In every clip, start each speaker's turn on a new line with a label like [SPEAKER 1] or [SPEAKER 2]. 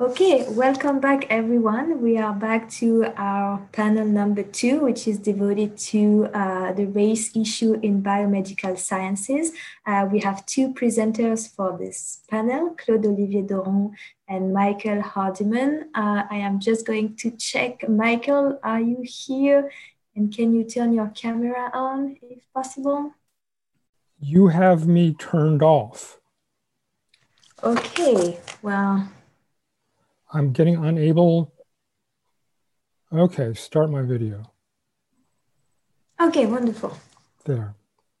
[SPEAKER 1] Okay, welcome back everyone. We are back to our panel number two, which is devoted to uh, the race issue in biomedical sciences. Uh, we have two presenters for this panel, Claude Olivier Doron and Michael Hardimon. Uh, I am just going to check, Michael, are you here? And can you turn your camera on if possible?
[SPEAKER 2] You have me turned off.
[SPEAKER 1] Okay, well,
[SPEAKER 2] I'm getting unable. Okay, start my video.
[SPEAKER 1] Okay, wonderful.
[SPEAKER 2] There.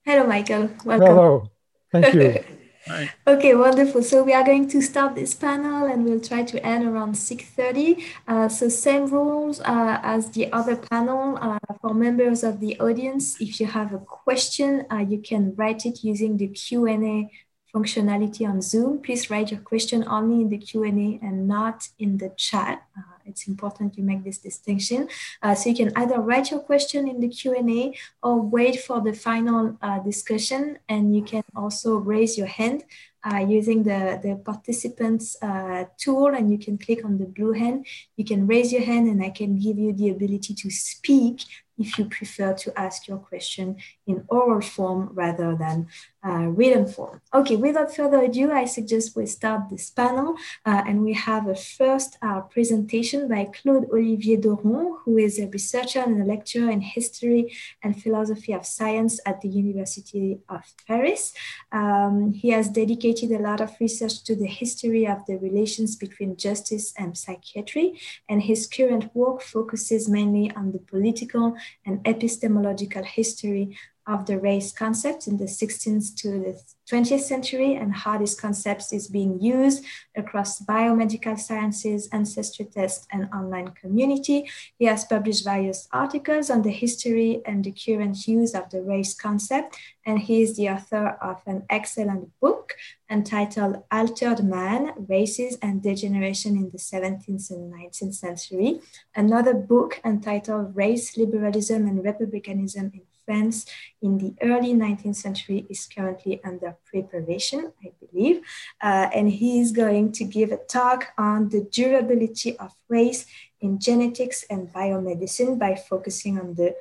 [SPEAKER 1] Hello, Michael. Welcome.
[SPEAKER 2] Hello. Thank you.
[SPEAKER 1] Hi. Okay, wonderful. So we are going to start this panel and we'll try to end around 6.30. Uh, so same rules uh, as the other panel. Uh, for members of the audience, if you have a question, uh, you can write it using the Q&A functionality on Zoom. Please write your question only in the Q&A and not in the chat. Uh, it's important you make this distinction. Uh, so you can either write your question in the Q&A or wait for the final uh, discussion and you can also raise your hand uh, using the, the participants uh, tool and you can click on the blue hand. You can raise your hand and I can give you the ability to speak if you prefer to ask your question in oral form rather than uh, written form. Okay, without further ado, I suggest we start this panel uh, and we have a first uh, presentation by Claude Olivier Doron, who is a researcher and a lecturer in history and philosophy of science at the University of Paris. Um, he has dedicated a lot of research to the history of the relations between justice and psychiatry, and his current work focuses mainly on the political and epistemological history of the race concept in the 16th to the 20th century and how this concept is being used across biomedical sciences, ancestry tests, and online community. He has published various articles on the history and the current use of the race concept, and he is the author of an excellent book entitled Altered Man, Races and Degeneration in the 17th and 19th Century, another book entitled Race, Liberalism, and Republicanism in France in the early 19th century is currently under preparation, I believe. Uh, and he is going to give a talk on the durability of race in genetics and biomedicine by focusing on the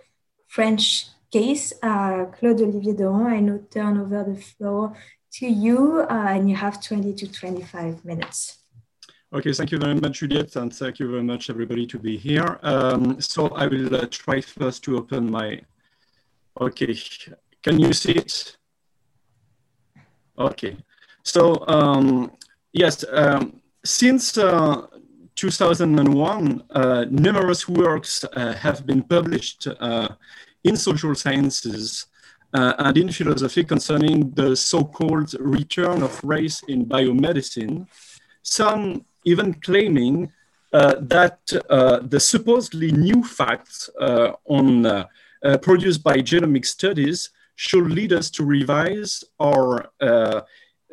[SPEAKER 1] French case. Uh, Claude Olivier Doron, I now turn over the floor to you, uh, and you have 20 to 25 minutes.
[SPEAKER 3] Okay, thank you very much, Juliette, and thank you very much, everybody, to be here. Um, so I will uh, try first to open my Okay, can you see it? Okay, so um, yes, um, since uh, 2001, uh, numerous works uh, have been published uh, in social sciences uh, and in philosophy concerning the so-called return of race in biomedicine, some even claiming uh, that the supposedly new facts on uh, produced by genomic studies should lead us to revise our uh,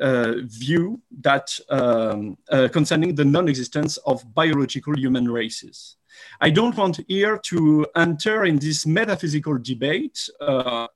[SPEAKER 3] uh, view that um, uh, concerning the non-existence of biological human races. I don't want here to enter in this metaphysical debate uh,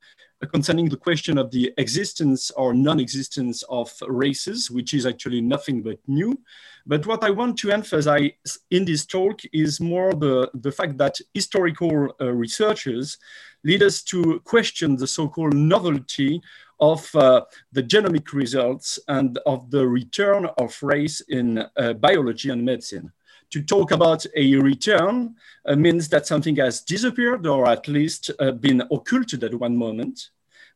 [SPEAKER 3] concerning the question of the existence or non-existence of races, which is actually nothing but new. But what I want to emphasize in this talk is more the, the fact that historical uh, researchers lead us to question the so-called novelty of uh, the genomic results and of the return of race in uh, biology and medicine. To talk about a return uh, means that something has disappeared or at least uh, been occulted at one moment.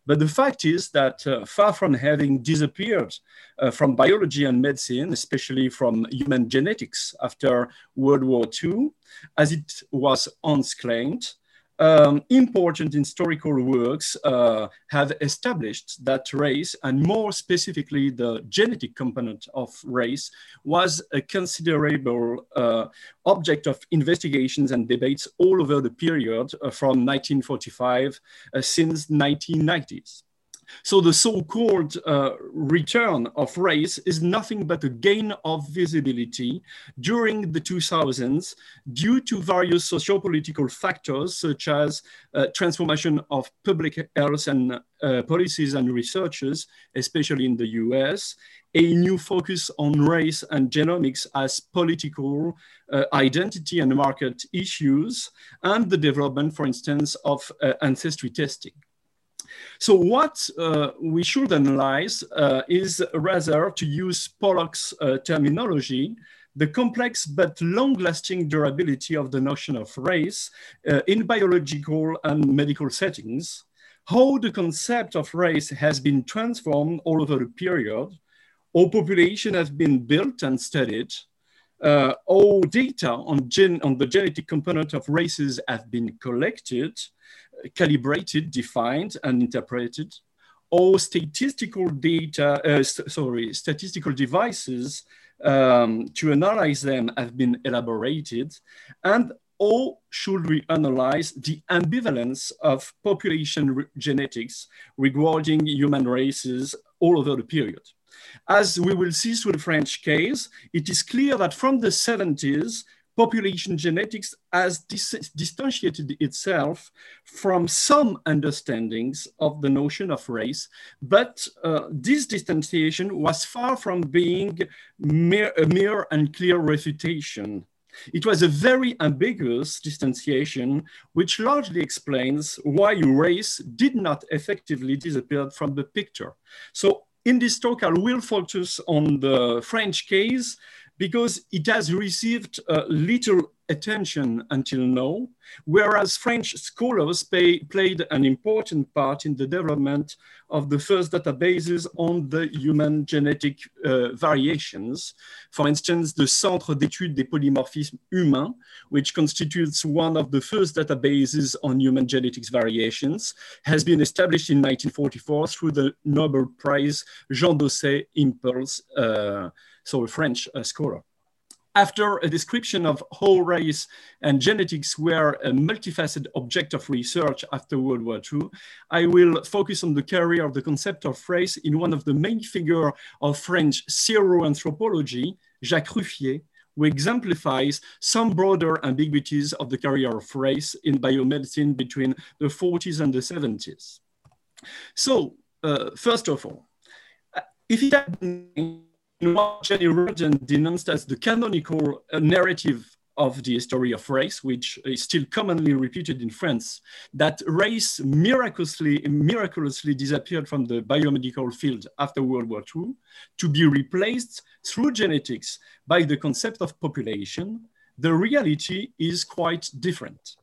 [SPEAKER 3] But the fact is that uh, far from having disappeared uh, from biology and medicine, especially from human genetics after World War II, as it was once claimed, um, important historical works uh, have established that race, and more specifically the genetic component of race, was a considerable uh, object of investigations and debates all over the period uh, from 1945 uh, since 1990s. So the so-called uh, return of race is nothing but a gain of visibility during the 2000s due to various sociopolitical factors such as uh, transformation of public health and uh, policies and researches, especially in the US, a new focus on race and genomics as political uh, identity and market issues, and the development, for instance, of uh, ancestry testing. So what uh, we should analyze uh, is rather to use Pollock's uh, terminology, the complex but long-lasting durability of the notion of race uh, in biological and medical settings, how the concept of race has been transformed all over the period, how population has been built and studied, uh, all data on, gen on the genetic component of races have been collected, calibrated, defined, and interpreted. All statistical data, uh, st sorry, statistical devices um, to analyze them have been elaborated, and all should we analyze the ambivalence of population genetics regarding human races all over the period. As we will see through the French case, it is clear that from the 70s, population genetics has dis distantiated itself from some understandings of the notion of race, but uh, this distanciation was far from being mere, a mere and clear refutation. It was a very ambiguous distanciation, which largely explains why race did not effectively disappear from the picture. So in this talk, I will focus on the French case because it has received uh, little attention until now, whereas French scholars pay, played an important part in the development of the first databases on the human genetic uh, variations. For instance, the Centre d'études des polymorphismes humains, which constitutes one of the first databases on human genetics variations, has been established in 1944 through the Nobel Prize Jean Dausset Impulse uh, so a French uh, scholar. After a description of how race and genetics were a multifaceted object of research after World War II, I will focus on the career of the concept of race in one of the main figures of French seroanthropology, Jacques Ruffié, who exemplifies some broader ambiguities of the career of race in biomedicine between the 40s and the 70s. So, uh, first of all, if it had been what Jenny Reardon denounced as the canonical uh, narrative of the history of race, which is still commonly repeated in France, that race miraculously, miraculously disappeared from the biomedical field after World War II to be replaced through genetics by the concept of population, the reality is quite different.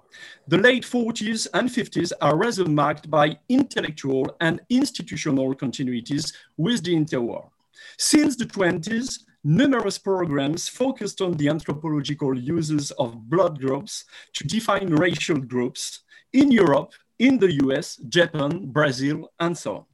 [SPEAKER 3] The late 40s and 50s are rather marked by intellectual and institutional continuities with the interwar. Since the 20s, numerous programs focused on the anthropological uses of blood groups to define racial groups in Europe, in the US, Japan, Brazil, and so on.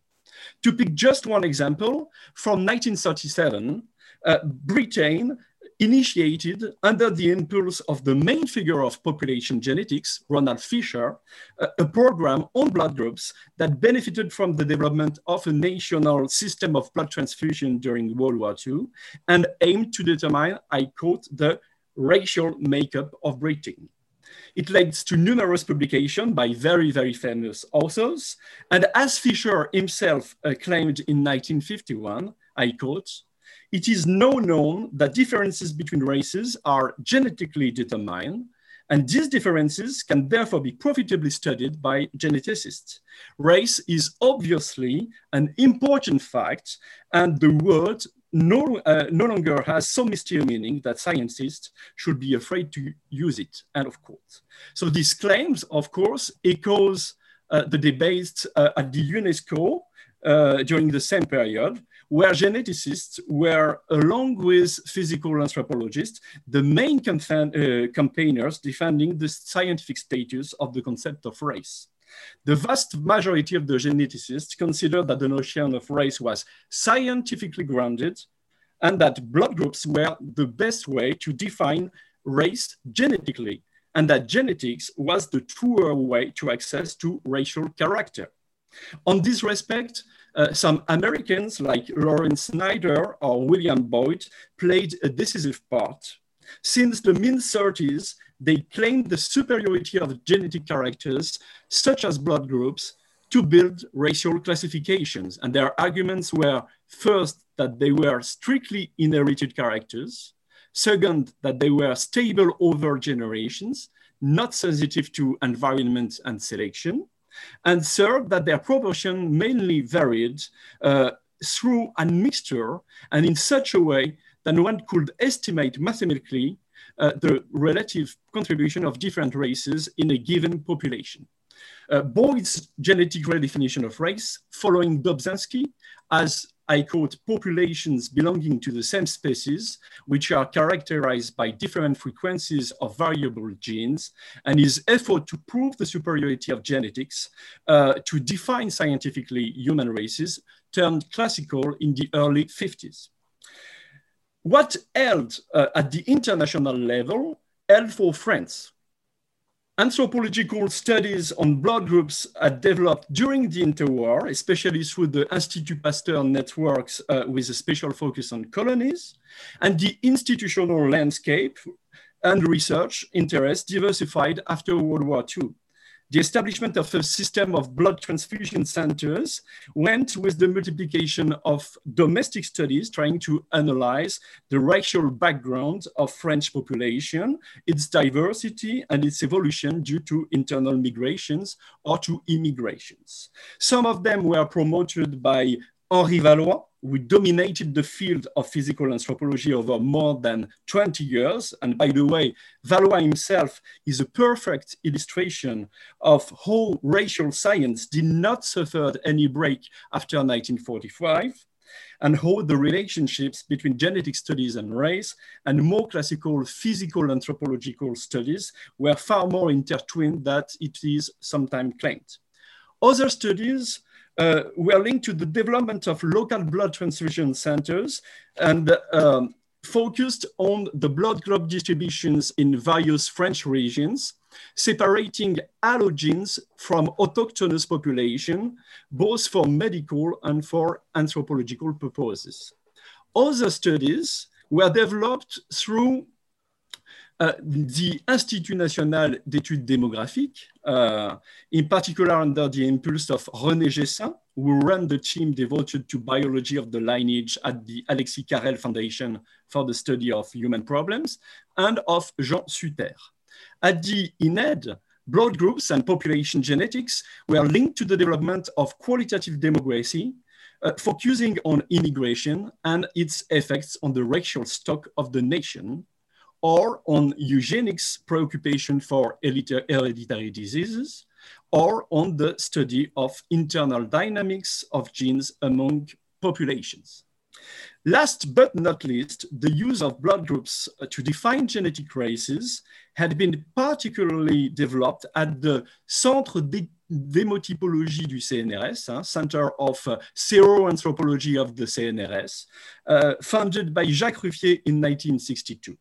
[SPEAKER 3] To pick just one example, from 1937, uh, Britain initiated under the impulse of the main figure of population genetics, Ronald Fisher, a, a, program on blood groups that benefited from the development of a national system of blood transfusion during World War II and aimed to determine, I quote, the racial makeup of Britain. It led to numerous publications by very, very famous authors. And as Fisher himself uh, claimed in 1951, I quote, it is now known that differences between races are genetically determined, and these differences can therefore be profitably studied by geneticists. Race is obviously an important fact, and the word no, uh, no longer has so mysterious meaning that scientists should be afraid to use it, end of quote. So these claims, of course, echoes uh, the debates uh, at the UNESCO uh, during the same period, where geneticists were, along with physical anthropologists, the main uh, campaigners defending the scientific status of the concept of race. The vast majority of the geneticists considered that the notion of race was scientifically grounded and that blood groups were the best way to define race genetically, and that genetics was the truer way to access to racial character. On this respect, uh, some Americans like Lawrence Snyder or William Boyd played a decisive part. Since the mid 30s, they claimed the superiority of genetic characters, such as blood groups, to build racial classifications. And their arguments were first, that they were strictly inherited characters, second, that they were stable over generations, not sensitive to environment and selection, and third, that their proportion mainly varied uh, through a mixture and in such a way that one could estimate mathematically uh, the relative contribution of different races in a given population. Uh, Boyd's genetic redefinition of race, following Dobzhansky, as I quote, populations belonging to the same species, which are characterized by different frequencies of variable genes, and his effort to prove the superiority of genetics uh, to define scientifically human races turned classical in the early 50s. What held uh, at the international level held for France, Anthropological studies on blood groups are developed during the interwar, especially through the Institut Pasteur networks uh, with a special focus on colonies, and the institutional landscape and research interest diversified after World War II the establishment of a system of blood transfusion centers went with the multiplication of domestic studies trying to analyze the racial background of French population, its diversity and its evolution due to internal migrations or to immigrations. Some of them were promoted by Henri Vallois, who dominated the field of physical anthropology over more than 20 years. And by the way, Vallois himself is a perfect illustration of how racial science did not suffer any break after 1945 and how the relationships between genetic studies and race and more classical physical anthropological studies were far more intertwined than it is sometimes claimed. Other studies uh, we are linked to the development of local blood transfusion centers and um, focused on the blood group distributions in various French regions, separating allogenes from autochthonous population, both for medical and for anthropological purposes. Other studies were developed through uh, the Institut National d'Études Démographiques, uh, in particular under the impulse of René Gessain, who ran the team devoted to biology of the lineage at the Alexis Carrel Foundation for the study of human problems, and of Jean Sutter. At the INED, blood groups and population genetics were linked to the development of qualitative demography, uh, focusing on immigration and its effects on the racial stock of the nation, or on eugenics preoccupation for hereditary diseases, or on the study of internal dynamics of genes among populations. Last but not least, the use of blood groups to define genetic races had been particularly developed at the Centre d'hémotypologie du CNRS, Center of uh, Seroanthropology of the CNRS, uh, founded by Jacques Ruffié in 1962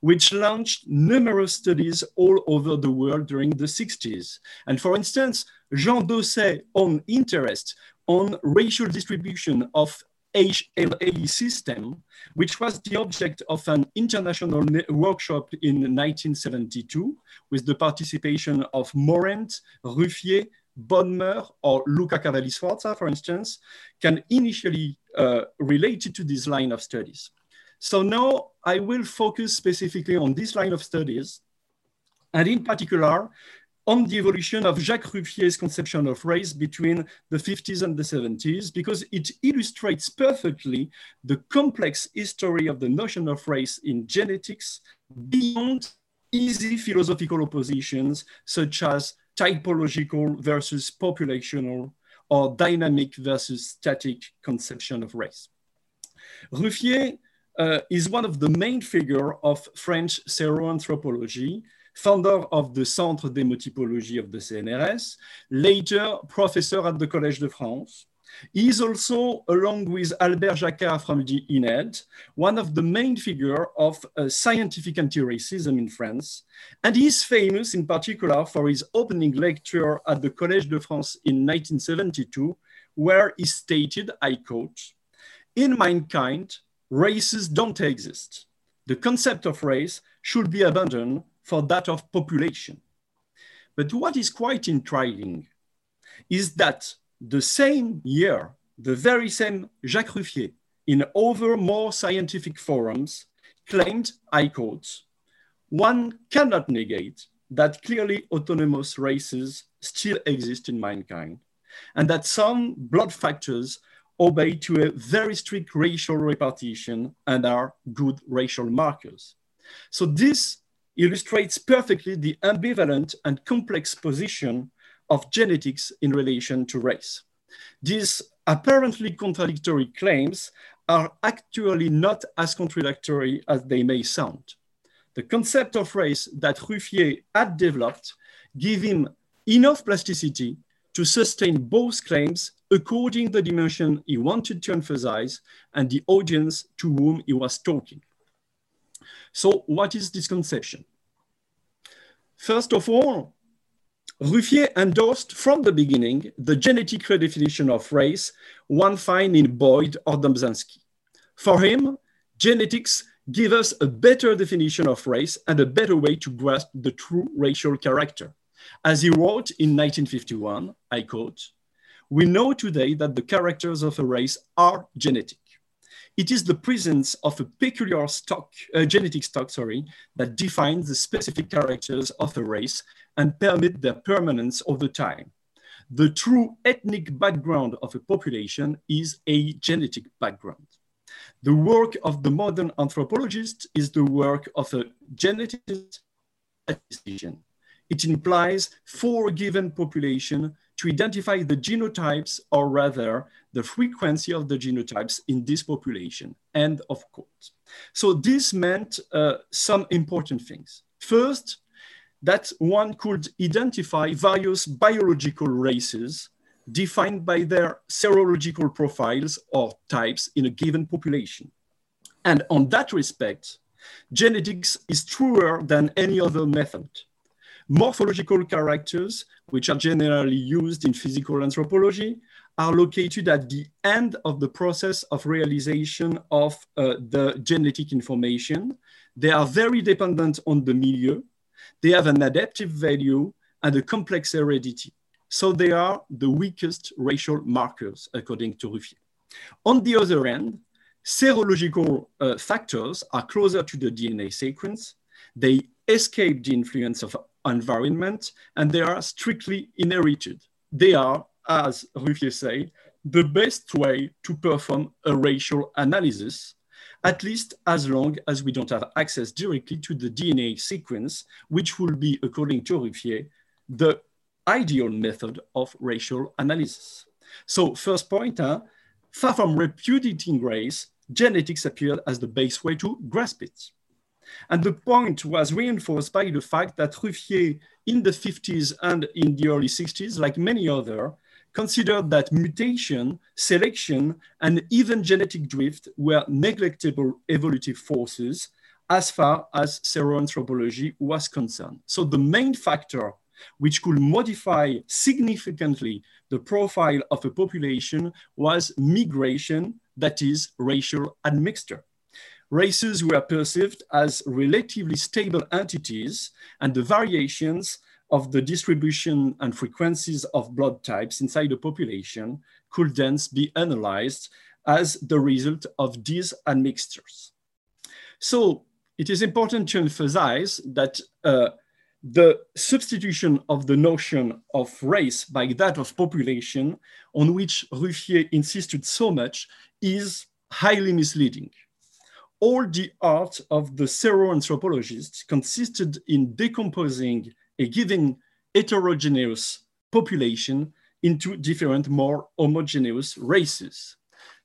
[SPEAKER 3] which launched numerous studies all over the world during the 60s. And for instance, Jean Dausset on interest on racial distribution of HLA system, which was the object of an international workshop in 1972 with the participation of Morent, Ruffié, Bodmer, or Luca Cavalli Sforza, for instance, can initially uh, related to this line of studies. So now I will focus specifically on this line of studies, and in particular, on the evolution of Jacques Ruffié's conception of race between the 50s and the 70s, because it illustrates perfectly the complex history of the notion of race in genetics beyond easy philosophical oppositions, such as typological versus populational or dynamic versus static conception of race. Ruffié uh, is one of the main figure of French seroanthropology, founder of the Centre d'hémotypologie of the CNRS, later professor at the Collège de France. He is also, along with Albert Jacquard from the INED, one of the main figure of uh, scientific anti-racism in France. And he is famous in particular for his opening lecture at the Collège de France in 1972, where he stated, I quote, in mankind, races don't exist. The concept of race should be abandoned for that of population. But what is quite intriguing is that the same year, the very same Jacques Ruffié, in over more scientific forums, claimed, I quote, one cannot negate that clearly autonomous races still exist in mankind, and that some blood factors obey to a very strict racial repartition and are good racial markers. So this illustrates perfectly the ambivalent and complex position of genetics in relation to race. These apparently contradictory claims are actually not as contradictory as they may sound. The concept of race that Ruffié had developed gave him enough plasticity to sustain both claims according to the dimension he wanted to emphasize and the audience to whom he was talking. So what is this conception? First of all, Ruffié endorsed from the beginning the genetic redefinition of race, one find in Boyd or Dobzhansky. For him, genetics give us a better definition of race and a better way to grasp the true racial character. As he wrote in 1951, I quote, we know today that the characters of a race are genetic. It is the presence of a peculiar stock, uh, genetic stock, sorry, that defines the specific characters of a race and permit their permanence over time. The true ethnic background of a population is a genetic background. The work of the modern anthropologist is the work of a geneticist It implies for a given population to identify the genotypes or rather the frequency of the genotypes in this population, end of quote. So this meant uh, some important things. First, that one could identify various biological races defined by their serological profiles or types in a given population. And on that respect, genetics is truer than any other method. Morphological characters, which are generally used in physical anthropology, are located at the end of the process of realization of uh, the genetic information. They are very dependent on the milieu. They have an adaptive value and a complex heredity. So they are the weakest racial markers, according to Ruffié. On the other end, serological uh, factors are closer to the DNA sequence. They escape the influence of environment, and they are strictly inherited. They are, as Ruffié say, the best way to perform a racial analysis, at least as long as we don't have access directly to the DNA sequence, which will be, according to Ruffié, the ideal method of racial analysis. So first point, far from repudiating race, genetics appeared as the best way to grasp it. And the point was reinforced by the fact that Ruffié in the 50s and in the early 60s, like many other, considered that mutation, selection, and even genetic drift were neglectable evolutive forces as far as seroanthropology was concerned. So the main factor which could modify significantly the profile of a population was migration, that is racial admixture races were perceived as relatively stable entities and the variations of the distribution and frequencies of blood types inside the population could thence be analyzed as the result of these admixtures. So it is important to emphasize that uh, the substitution of the notion of race by that of population on which Ruffié insisted so much is highly misleading all the art of the seroanthropologist consisted in decomposing a given heterogeneous population into different, more homogeneous races.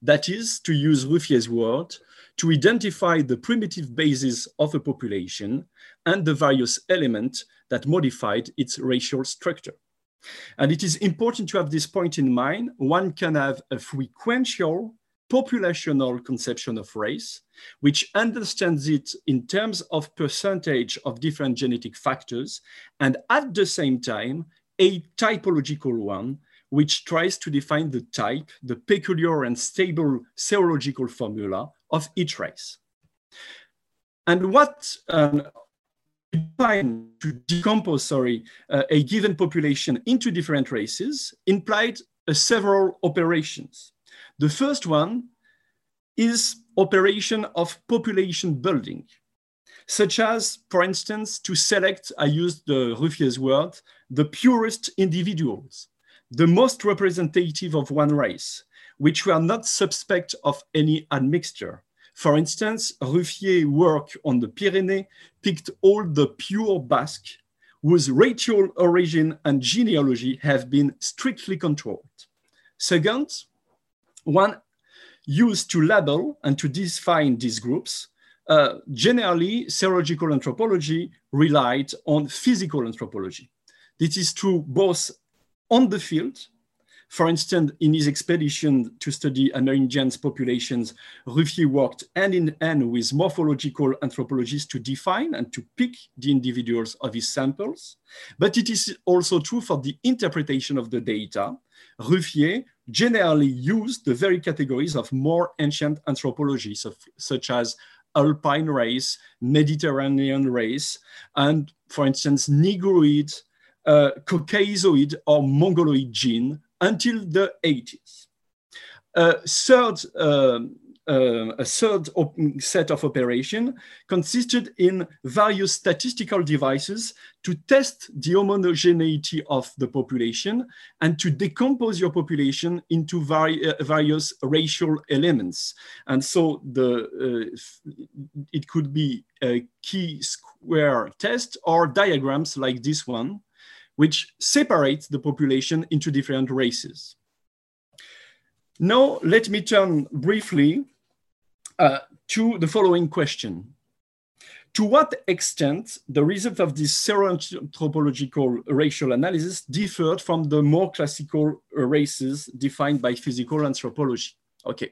[SPEAKER 3] That is, to use Ruffié's word, to identify the primitive basis of a population and the various elements that modified its racial structure. And it is important to have this point in mind. One can have a frequential populational conception of race, which understands it in terms of percentage of different genetic factors, and at the same time, a typological one, which tries to define the type, the peculiar and stable serological formula of each race. And what um, to decompose, sorry, uh, a given population into different races implied uh, several operations. The first one is operation of population building, such as, for instance, to select, I used the Ruffié's word, the purest individuals, the most representative of one race, which were not suspect of any admixture. For instance, Ruffié work on the Pyrenees picked all the pure Basque whose racial origin and genealogy have been strictly controlled. Second, one used to label and to define these groups. Uh, generally, serological anthropology relied on physical anthropology. This is true both on the field for instance, in his expedition to study Amerindians populations, Ruffié worked hand in hand with morphological anthropologists to define and to pick the individuals of his samples. But it is also true for the interpretation of the data. Ruffié generally used the very categories of more ancient anthropology, so, such as Alpine race, Mediterranean race, and for instance, Negroid, uh, Caucasoid or Mongoloid gene until the 80s. A third, um, uh, a third set of operation consisted in various statistical devices to test the homogeneity of the population and to decompose your population into vari uh, various racial elements. And so the, uh, it could be a chi square test or diagrams like this one which separates the population into different races. Now, let me turn briefly uh, to the following question. To what extent the result of this seroanthropological racial analysis differed from the more classical races defined by physical anthropology? Okay.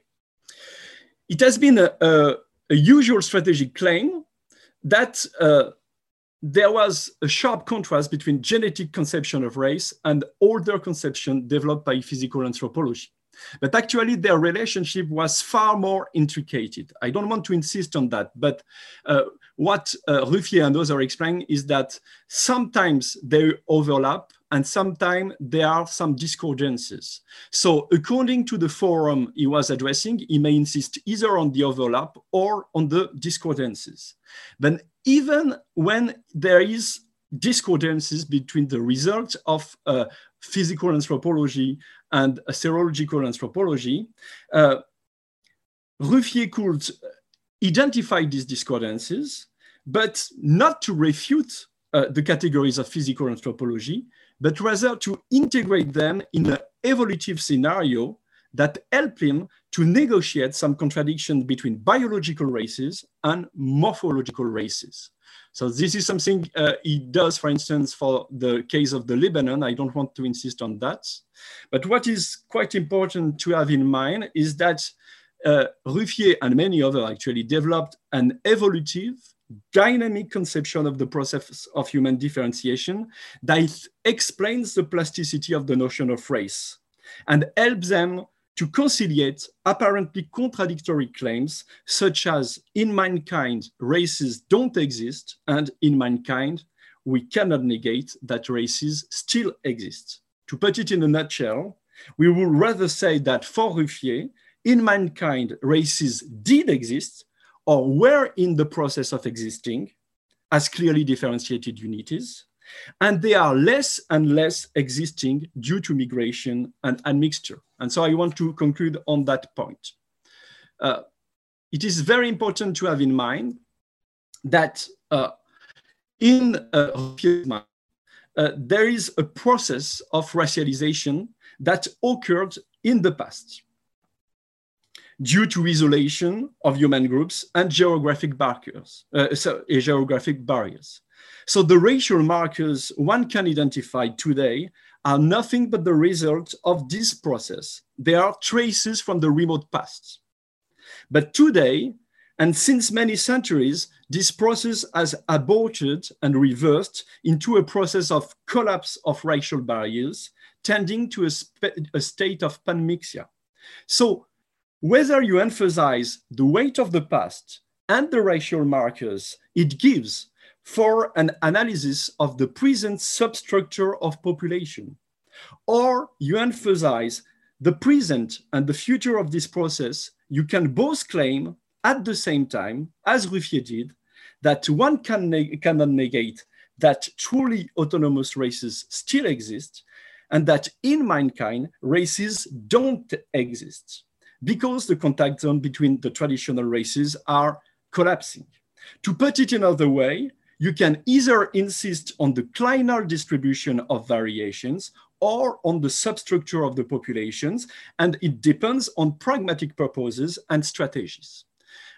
[SPEAKER 3] It has been a, a, a usual strategic claim that uh, there was a sharp contrast between genetic conception of race and older conception developed by physical anthropology. But actually, their relationship was far more intricate. I don't want to insist on that, but uh, what uh, Ruffié and others are explaining is that sometimes they overlap and sometimes there are some discordances. So according to the forum he was addressing, he may insist either on the overlap or on the discordances. Then even when there is discordances between the results of uh, physical anthropology and serological anthropology, uh, Ruffié could identify these discordances, but not to refute uh, the categories of physical anthropology, but rather to integrate them in an evolutive scenario that help him to negotiate some contradictions between biological races and morphological races. So this is something uh, he does, for instance, for the case of the Lebanon. I don't want to insist on that. But what is quite important to have in mind is that uh, Ruffié and many others actually developed an evolutive dynamic conception of the process of human differentiation that explains the plasticity of the notion of race and helps them to conciliate apparently contradictory claims such as in mankind races don't exist and in mankind we cannot negate that races still exist. To put it in a nutshell, we would rather say that for Ruffié, in mankind races did exist or were in the process of existing as clearly differentiated unities, and they are less and less existing due to migration and admixture. And so I want to conclude on that point. Uh, it is very important to have in mind that uh, in uh, uh there is a process of racialization that occurred in the past due to isolation of human groups and geographic barriers. Uh, so, uh, geographic barriers. So the racial markers one can identify today are nothing but the result of this process. They are traces from the remote past. But today, and since many centuries, this process has aborted and reversed into a process of collapse of racial barriers tending to a, a state of panmixia. So whether you emphasize the weight of the past and the racial markers it gives for an analysis of the present substructure of population, or you emphasize the present and the future of this process, you can both claim at the same time, as Ruffié did, that one can neg cannot negate that truly autonomous races still exist and that in mankind, races don't exist because the contact zone between the traditional races are collapsing. To put it another way, you can either insist on the clinal distribution of variations or on the substructure of the populations, and it depends on pragmatic purposes and strategies.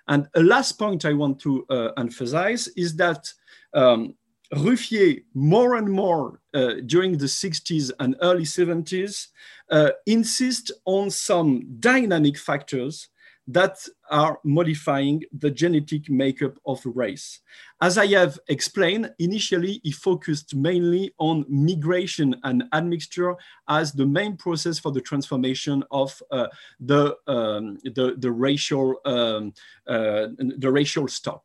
[SPEAKER 3] And a last point I want to uh, emphasize is that um, Ruffié, more and more uh, during the 60s and early 70s, uh, insist on some dynamic factors that are modifying the genetic makeup of race. As I have explained, initially he focused mainly on migration and admixture as the main process for the transformation of uh, the, um, the, the, racial, um, uh, the racial stock.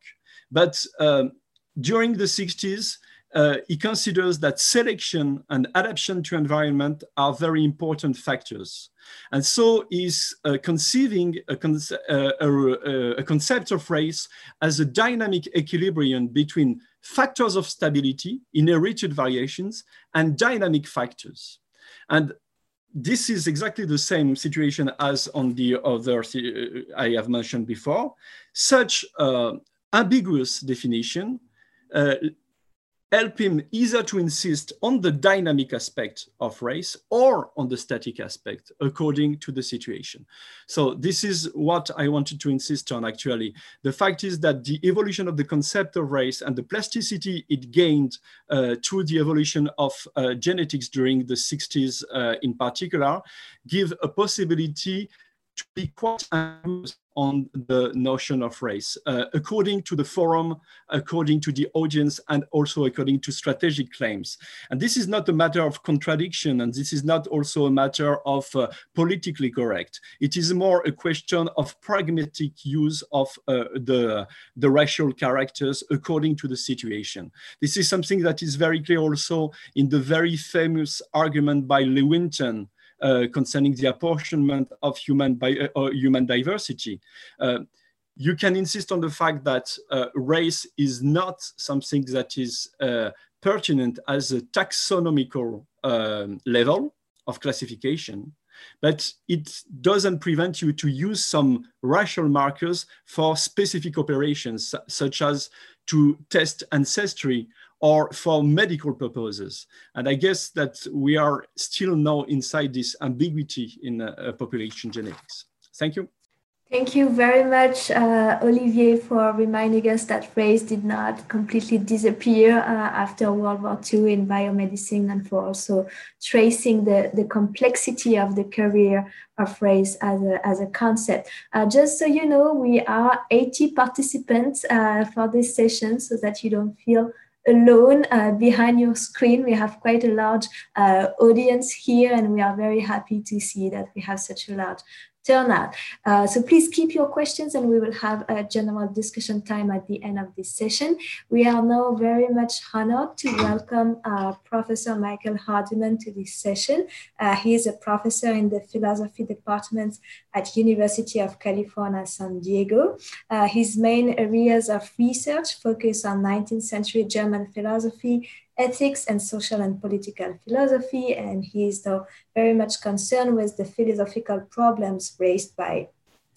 [SPEAKER 3] But um, during the 60s, uh, he considers that selection and adaptation to environment are very important factors. And so he's uh, conceiving a, uh, a, a, concept of race as a dynamic equilibrium between factors of stability, inherited variations, and dynamic factors. And this is exactly the same situation as on the other uh, I have mentioned before. Such uh, ambiguous definition uh, help him either to insist on the dynamic aspect of race or on the static aspect according to the situation. So this is what I wanted to insist on actually. The fact is that the evolution of the concept of race and the plasticity it gained uh, through the evolution of uh, genetics during the 60s uh, in particular give a possibility to be quite on the notion of race, uh, according to the forum, according to the audience, and also according to strategic claims. And this is not a matter of contradiction, and this is not also a matter of uh, politically correct. It is more a question of pragmatic use of uh, the, the racial characters according to the situation. This is something that is very clear also in the very famous argument by Lewontin, concerning the apportionment of human, bi uh, human diversity. Uh, you can insist on the fact that race is not something that is pertinent as a taxonomical um, level of classification, but it doesn't prevent you to use some racial markers for specific operations, such as to test ancestry or for medical purposes. And I guess that we are still now inside this ambiguity in uh, population genetics. Thank you.
[SPEAKER 1] Thank you very much, uh, Olivier, for reminding us that race did not completely disappear uh, after World War II in biomedicine and for also tracing the, the complexity of the career of race as a, as a concept. Uh, just so you know, we are 80 participants uh, for this session so that you don't feel alone uh, behind your screen. We have quite a large uh, audience here, and we are very happy to see that we have such a large turnout. Uh, so please keep your questions and we will have a general discussion time at the end of this session. We are now very much honored to welcome uh, Professor Michael Hardimon to this session. Uh, he is a professor in the philosophy department at University of California, San Diego. Uh, his main areas of research focus on 19th century German philosophy, ethics and social and political philosophy, and he is though very much concerned with the philosophical problems raised by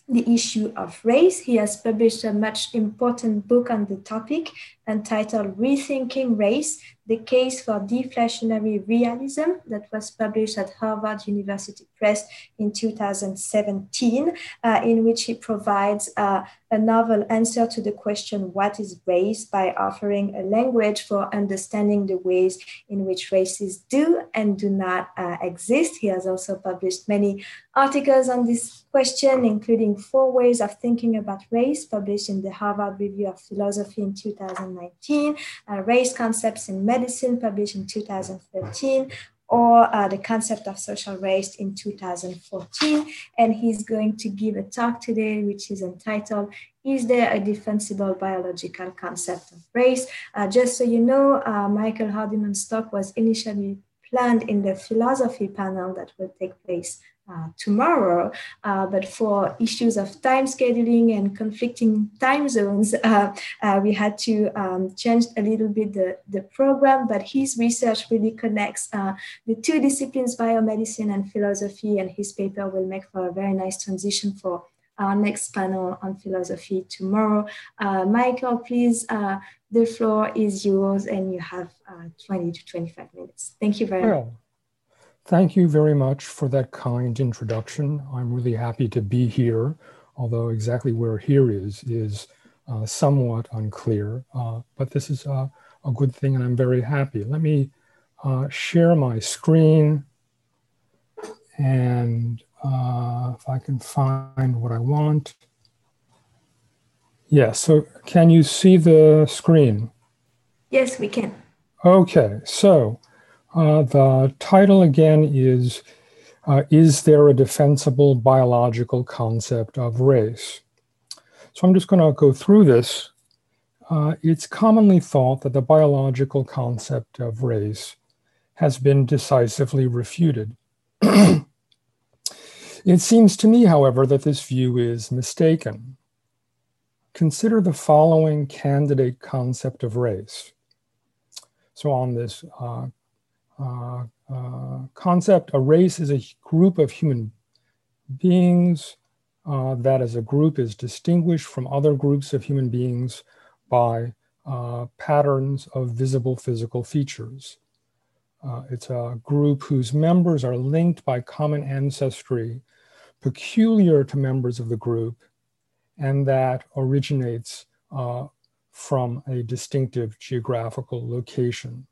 [SPEAKER 1] the issue of race. He has published a much important book on the topic entitled Rethinking Race The Case for Deflationary Realism, that was published at Harvard University Press in 2017, uh, in which he provides uh, a novel answer to the question, What is race? by offering a language for understanding the ways in which races do and do not uh, exist. He has also published many articles on this question, including Four Ways of Thinking About Race, published in the Harvard Review of Philosophy in 2000. 2019, uh, Race Concepts in Medicine, published in 2013, or uh, the concept of social race in 2014. And he's going to give a talk today, which is entitled, Is there a defensible biological concept of race? Uh, just so you know, uh, Michael Hardimon's talk was initially planned in the philosophy panel that will take place uh, tomorrow, uh, but for issues of time scheduling and conflicting time zones, uh, uh we had to um, change a little bit the, the program, but his research really connects uh, the two disciplines, biomedicine and philosophy, and his paper will make for a very nice transition for our next panel on philosophy tomorrow. Uh, Michael, please, the floor is yours and you have 20 to 25 minutes. Thank you very well, much.
[SPEAKER 2] Thank you very much for that kind introduction. I'm really happy to be here, although exactly where here is is uh, somewhat unclear, uh, but this is uh, a good thing and I'm very happy. Let me uh, share my screen and uh, if I can find what I want. Yes, yeah, so can you see the screen?
[SPEAKER 1] Yes, we can.
[SPEAKER 2] Okay, so uh, the title again is uh, Is There a Defensible Biological Concept of Race? So I'm just going to go through this. Uh, it's commonly thought that the biological concept of race has been decisively refuted. it seems to me, however, that this view is mistaken. Consider the following candidate concept of race. So on this uh, concept. A race is a group of human beings uh, that as a group is distinguished from other groups of human beings by uh, patterns of visible physical features. Uh, it's a group whose members are linked by common ancestry peculiar to members of the group and that originates uh, from a distinctive geographical location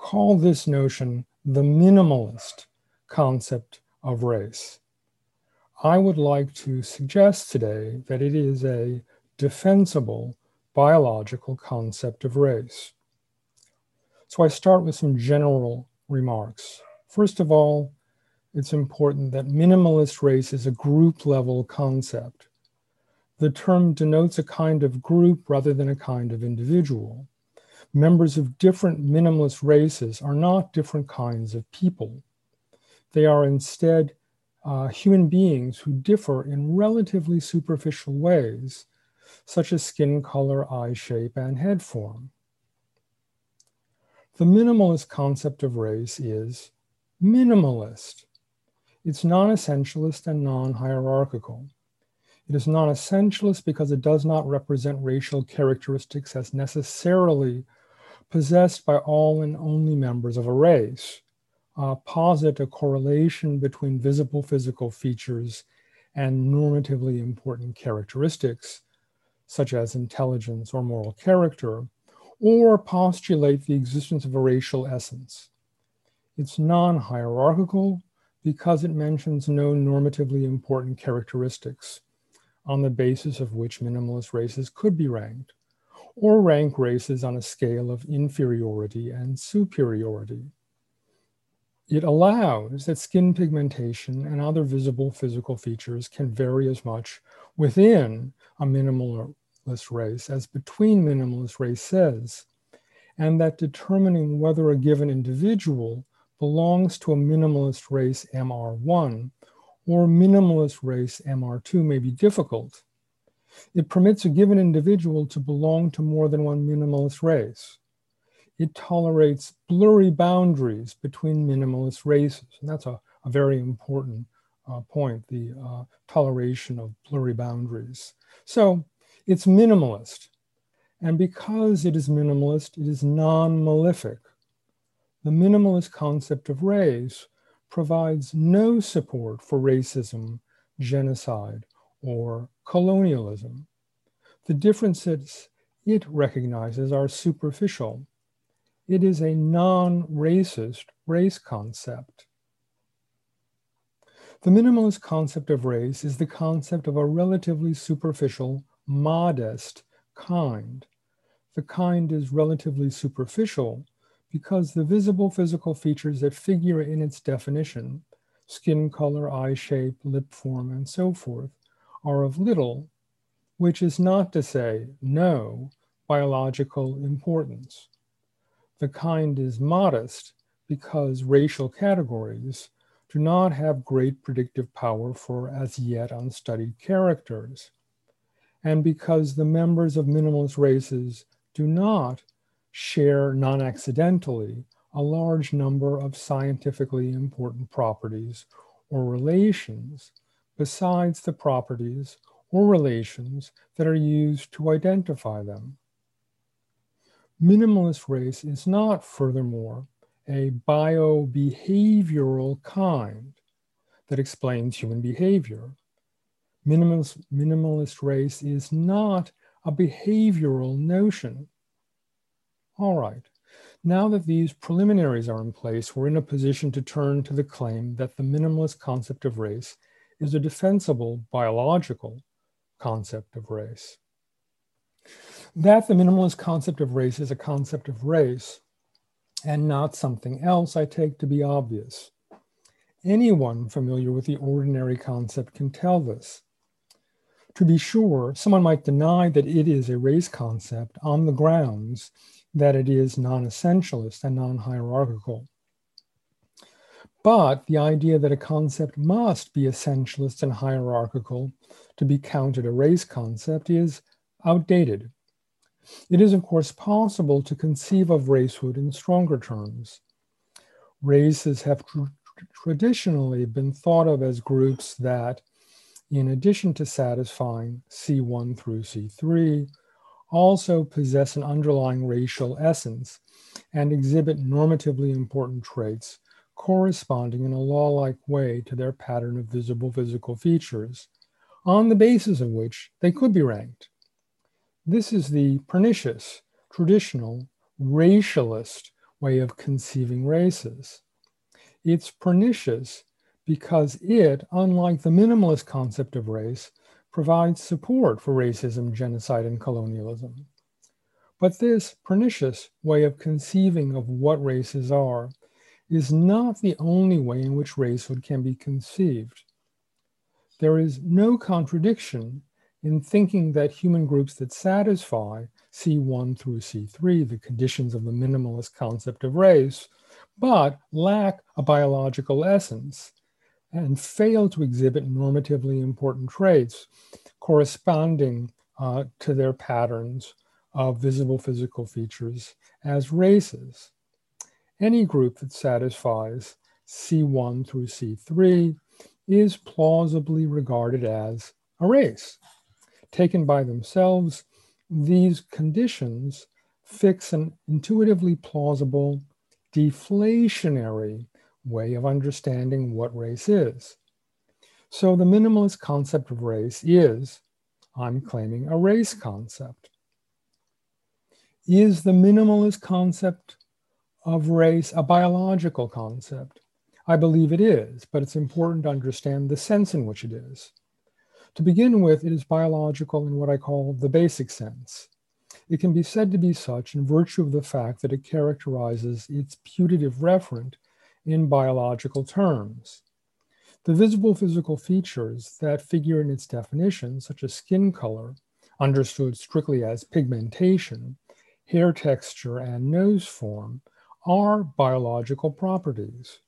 [SPEAKER 2] call this notion the minimalist concept of race. I would like to suggest today that it is a defensible biological concept of race. So I start with some general remarks. First of all, it's important that minimalist race is a group level concept. The term denotes a kind of group rather than a kind of individual members of different minimalist races are not different kinds of people. They are instead uh, human beings who differ in relatively superficial ways, such as skin color, eye shape, and head form. The minimalist concept of race is minimalist. It's non essentialist and non hierarchical. It is non essentialist because it does not represent racial characteristics as necessarily possessed by all and only members of a race, uh, posit a correlation between visible physical features and normatively important characteristics, such as intelligence or moral character, or postulate the existence of a racial essence. It's non hierarchical because it mentions no normatively important characteristics on the basis of which minimalist races could be ranked or rank races on a scale of inferiority and superiority. It allows that skin pigmentation and other visible physical features can vary as much within a minimalist race as between minimalist races, and that determining whether a given individual belongs to a minimalist race MR1 or minimalist race MR2 may be difficult it permits a given individual to belong to more than one minimalist race. It tolerates blurry boundaries between minimalist races. And that's a, a very important uh, point, the uh, toleration of blurry boundaries. So it's minimalist. And because it is minimalist, it is non malefic. The minimalist concept of race provides no support for racism, genocide, or colonialism. The differences it recognizes are superficial. It is a non racist race concept. The minimalist concept of race is the concept of a relatively superficial, modest kind. The kind is relatively superficial because the visible physical features that figure in its definition, skin color, eye shape, lip form, and so forth, are of little, which is not to say no, biological importance. The kind is modest because racial categories do not have great predictive power for as yet unstudied characters, and because the members of minimalist races do not share non accidentally a large number of scientifically important properties or relations besides the properties or relations that are used to identify them. Minimalist race is not, furthermore, a bio-behavioral kind that explains human behavior. Minimalist, minimalist race is not a behavioral notion. All right, now that these preliminaries are in place, we're in a position to turn to the claim that the minimalist concept of race is a defensible biological concept of race. That the minimalist concept of race is a concept of race and not something else, I take to be obvious. Anyone familiar with the ordinary concept can tell this. To be sure, someone might deny that it is a race concept on the grounds that it is non essentialist and non hierarchical. But the idea that a concept must be essentialist and hierarchical to be counted a race concept is outdated. It is, of course, possible to conceive of racehood in stronger terms. Races have tr traditionally been thought of as groups that, in addition to satisfying C1 through C3, also possess an underlying racial essence and exhibit normatively important traits corresponding in a law like way to their pattern of visible physical features, on the basis of which they could be ranked. This is the pernicious, traditional, racialist way of conceiving races. It's pernicious because it, unlike the minimalist concept of race, provides support for racism, genocide, and colonialism. But this pernicious way of conceiving of what races are is not the only way in which racehood can be conceived. There is no contradiction in thinking that human groups that satisfy C1 through C3, the conditions of the minimalist concept of race, but lack a biological essence and fail to exhibit normatively important traits corresponding uh, to their patterns of visible physical features as races. Any group that satisfies C1 through C3 is plausibly regarded as a race taken by themselves, these conditions fix an intuitively plausible deflationary way of understanding what race is. So the minimalist concept of race is, I'm claiming, a race concept. Is the minimalist concept of race a biological concept? I believe it is, but it's important to understand the sense in which it is. To begin with, it is biological in what I call the basic sense. It can be said to be such in virtue of the fact that it characterizes its putative referent in biological terms. The visible physical features that figure in its definition, such as skin color, understood strictly as pigmentation, hair texture, and nose form, are biological properties.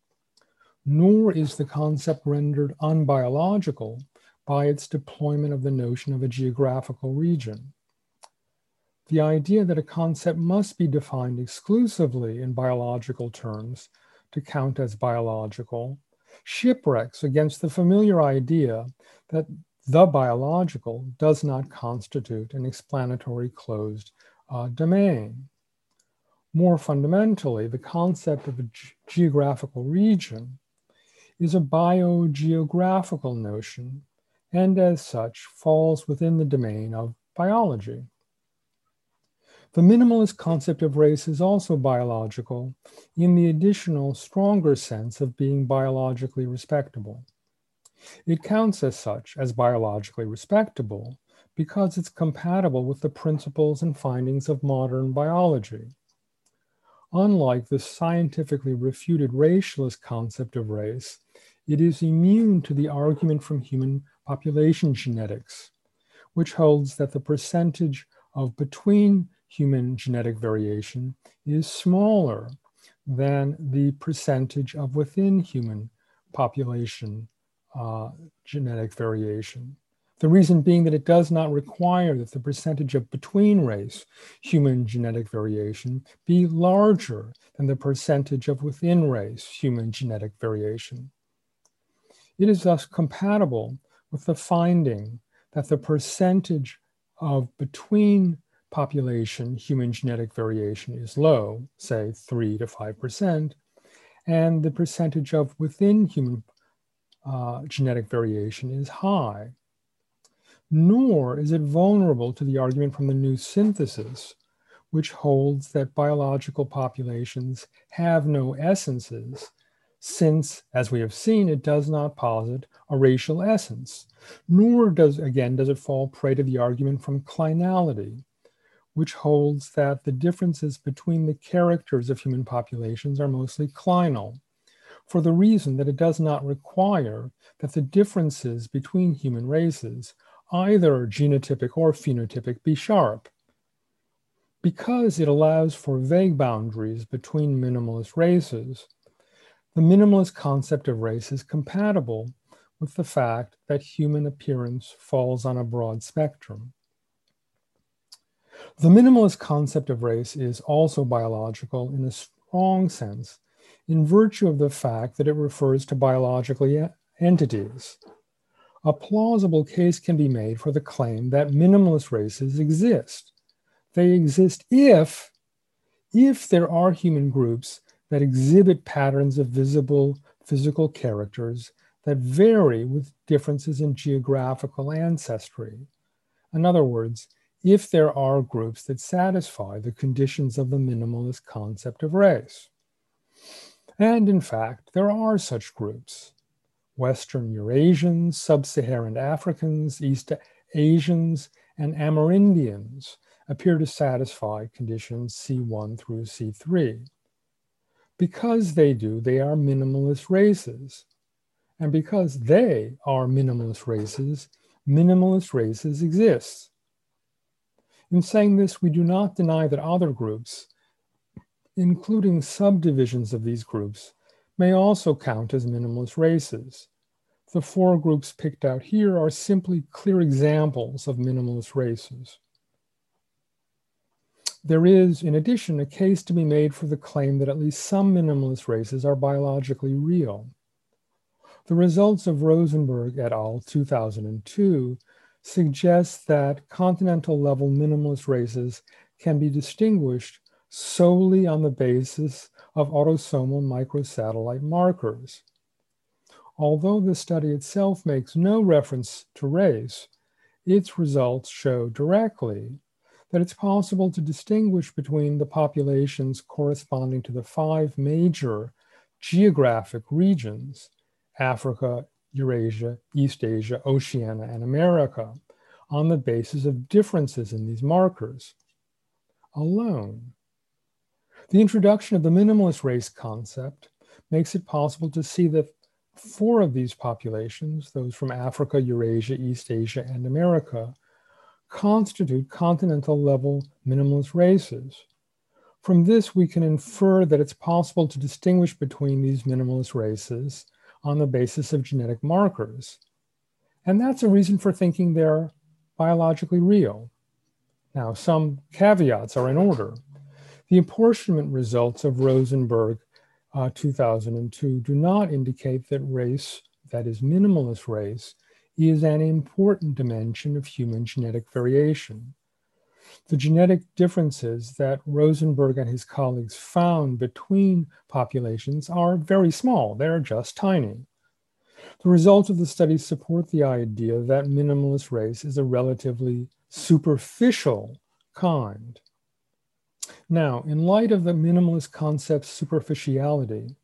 [SPEAKER 2] Nor is the concept rendered unbiological by its deployment of the notion of a geographical region. The idea that a concept must be defined exclusively in biological terms to count as biological shipwrecks against the familiar idea that the biological does not constitute an explanatory closed uh, domain. More fundamentally, the concept of a geographical region is a biogeographical notion and as such falls within the domain of biology. The minimalist concept of race is also biological in the additional, stronger sense of being biologically respectable. It counts as such as biologically respectable because it's compatible with the principles and findings of modern biology. Unlike the scientifically refuted racialist concept of race, it is immune to the argument from human population genetics, which holds that the percentage of between human genetic variation is smaller than the percentage of within human population uh, genetic variation. The reason being that it does not require that the percentage of between race human genetic variation be larger than the percentage of within race human genetic variation. It is thus compatible with the finding that the percentage of between population human genetic variation is low, say 3 to 5%, and the percentage of within human uh, genetic variation is high. Nor is it vulnerable to the argument from the new synthesis, which holds that biological populations have no essences, since, as we have seen, it does not posit a racial essence. Nor does, again, does it fall prey to the argument from clinality, which holds that the differences between the characters of human populations are mostly clinal, for the reason that it does not require that the differences between human races, either genotypic or phenotypic, be sharp. Because it allows for vague boundaries between minimalist races, the minimalist concept of race is compatible with the fact that human appearance falls on a broad spectrum. The minimalist concept of race is also biological in a strong sense in virtue of the fact that it refers to biological entities. A plausible case can be made for the claim that minimalist races exist. They exist if, if there are human groups that exhibit patterns of visible physical characters that vary with differences in geographical ancestry. In other words, if there are groups that satisfy the conditions of the minimalist concept of race. And in fact, there are such groups. Western Eurasians, Sub-Saharan Africans, East Asians, and Amerindians appear to satisfy conditions C1 through C3. Because they do, they are minimalist races. And because they are minimalist races, minimalist races exist. In saying this, we do not deny that other groups, including subdivisions of these groups, may also count as minimalist races. The four groups picked out here are simply clear examples of minimalist races. There is, in addition, a case to be made for the claim that at least some minimalist races are biologically real. The results of Rosenberg et al. 2002 suggests that continental level minimalist races can be distinguished solely on the basis of autosomal microsatellite markers. Although the study itself makes no reference to race, its results show directly that it's possible to distinguish between the populations corresponding to the five major geographic regions Africa, Eurasia, East Asia, Oceania, and America on the basis of differences in these markers alone. The introduction of the minimalist race concept makes it possible to see that four of these populations, those from Africa, Eurasia, East Asia, and America, constitute continental level minimalist races. From this, we can infer that it's possible to distinguish between these minimalist races on the basis of genetic markers. And that's a reason for thinking they're biologically real. Now, some caveats are in order. The apportionment results of Rosenberg uh, 2002 do not indicate that race, that is minimalist race, is an important dimension of human genetic variation. The genetic differences that Rosenberg and his colleagues found between populations are very small, they're just tiny. The results of the study support the idea that minimalist race is a relatively superficial kind. Now, in light of the minimalist concept's superficiality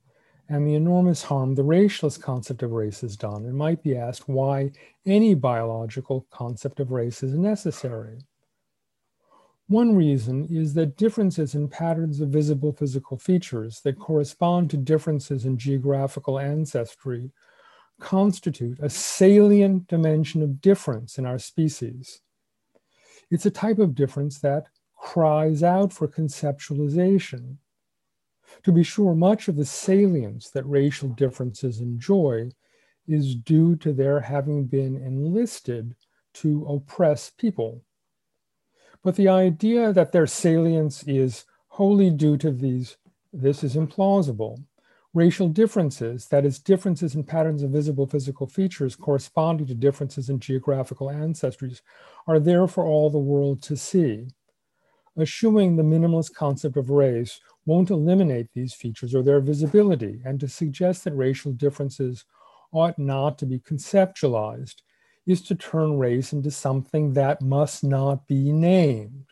[SPEAKER 2] and the enormous harm the racialist concept of race has done, it might be asked why any biological concept of race is necessary. One reason is that differences in patterns of visible physical features that correspond to differences in geographical ancestry constitute a salient dimension of difference in our species. It's a type of difference that cries out for conceptualization. To be sure, much of the salience that racial differences enjoy is due to their having been enlisted to oppress people. But the idea that their salience is wholly due to these, this is implausible. Racial differences, that is, differences in patterns of visible physical features corresponding to differences in geographical ancestries, are there for all the world to see. Assuming the minimalist concept of race won't eliminate these features or their visibility, and to suggest that racial differences ought not to be conceptualized is to turn race into something that must not be named.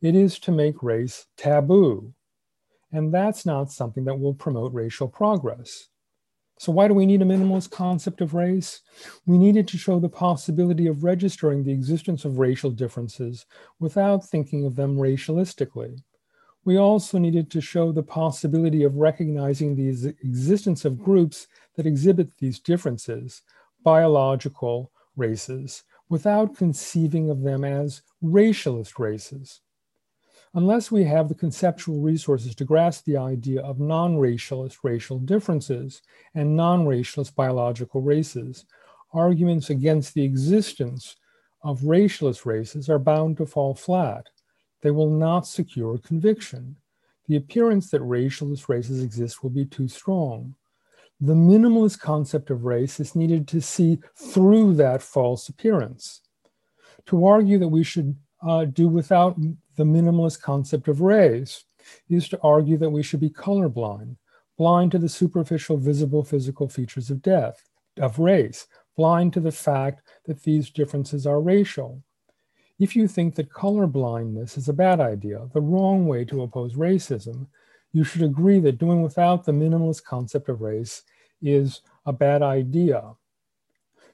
[SPEAKER 2] It is to make race taboo. And that's not something that will promote racial progress. So, why do we need a minimalist concept of race? We needed to show the possibility of registering the existence of racial differences without thinking of them racialistically. We also needed to show the possibility of recognizing the existence of groups that exhibit these differences, biological, races without conceiving of them as racialist races. Unless we have the conceptual resources to grasp the idea of non racialist racial differences and non racialist biological races, arguments against the existence of racialist races are bound to fall flat. They will not secure conviction. The appearance that racialist races exist will be too strong the minimalist concept of race is needed to see through that false appearance. To argue that we should uh, do without the minimalist concept of race is to argue that we should be colorblind, blind to the superficial visible physical features of death, of race, blind to the fact that these differences are racial. If you think that colorblindness is a bad idea, the wrong way to oppose racism, you should agree that doing without the minimalist concept of race is a bad idea.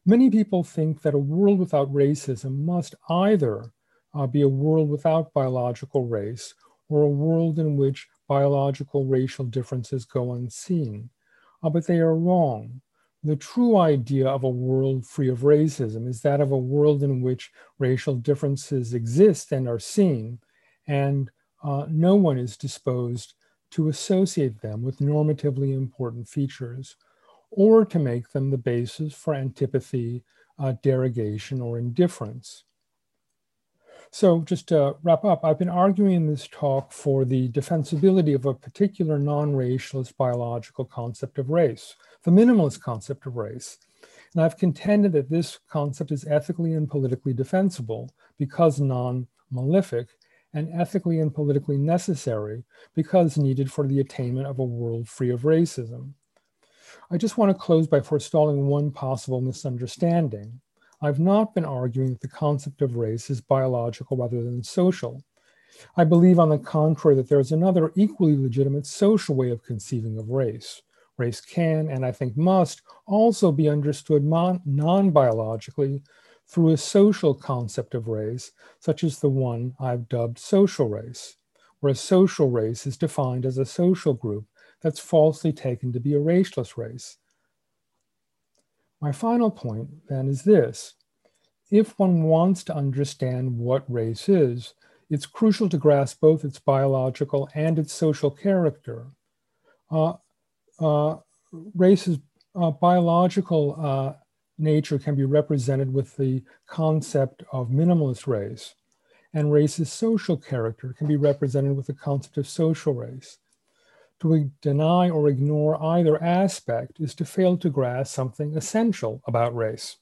[SPEAKER 2] Many people think that a world without racism must either uh, be a world without biological race or a world in which biological racial differences go unseen. Uh, but they are wrong. The true idea of a world free of racism is that of a world in which racial differences exist and are seen, and uh, no one is disposed to associate them with normatively important features or to make them the basis for antipathy, uh, derogation, or indifference. So, just to wrap up, I've been arguing in this talk for the defensibility of a particular non racialist biological concept of race, the minimalist concept of race. And I've contended that this concept is ethically and politically defensible because non malefic, and ethically and politically necessary because needed for the attainment of a world free of racism. I just want to close by forestalling one possible misunderstanding. I've not been arguing that the concept of race is biological rather than social. I believe, on the contrary, that there is another equally legitimate social way of conceiving of race. Race can, and I think must, also be understood non biologically through a social concept of race, such as the one I've dubbed social race, where a social race is defined as a social group that's falsely taken to be a racialist race. My final point then is this. If one wants to understand what race is, it's crucial to grasp both its biological and its social character. Uh, uh, race's uh, biological uh, nature can be represented with the concept of minimalist race, and race's social character can be represented with the concept of social race. To deny or ignore either aspect is to fail to grasp something essential about race.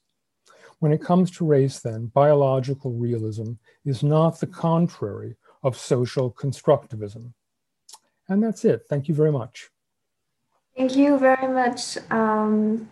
[SPEAKER 2] When it comes to race, then, biological realism is not the contrary of social constructivism. And that's it. Thank you very much.
[SPEAKER 1] Thank you very much, um,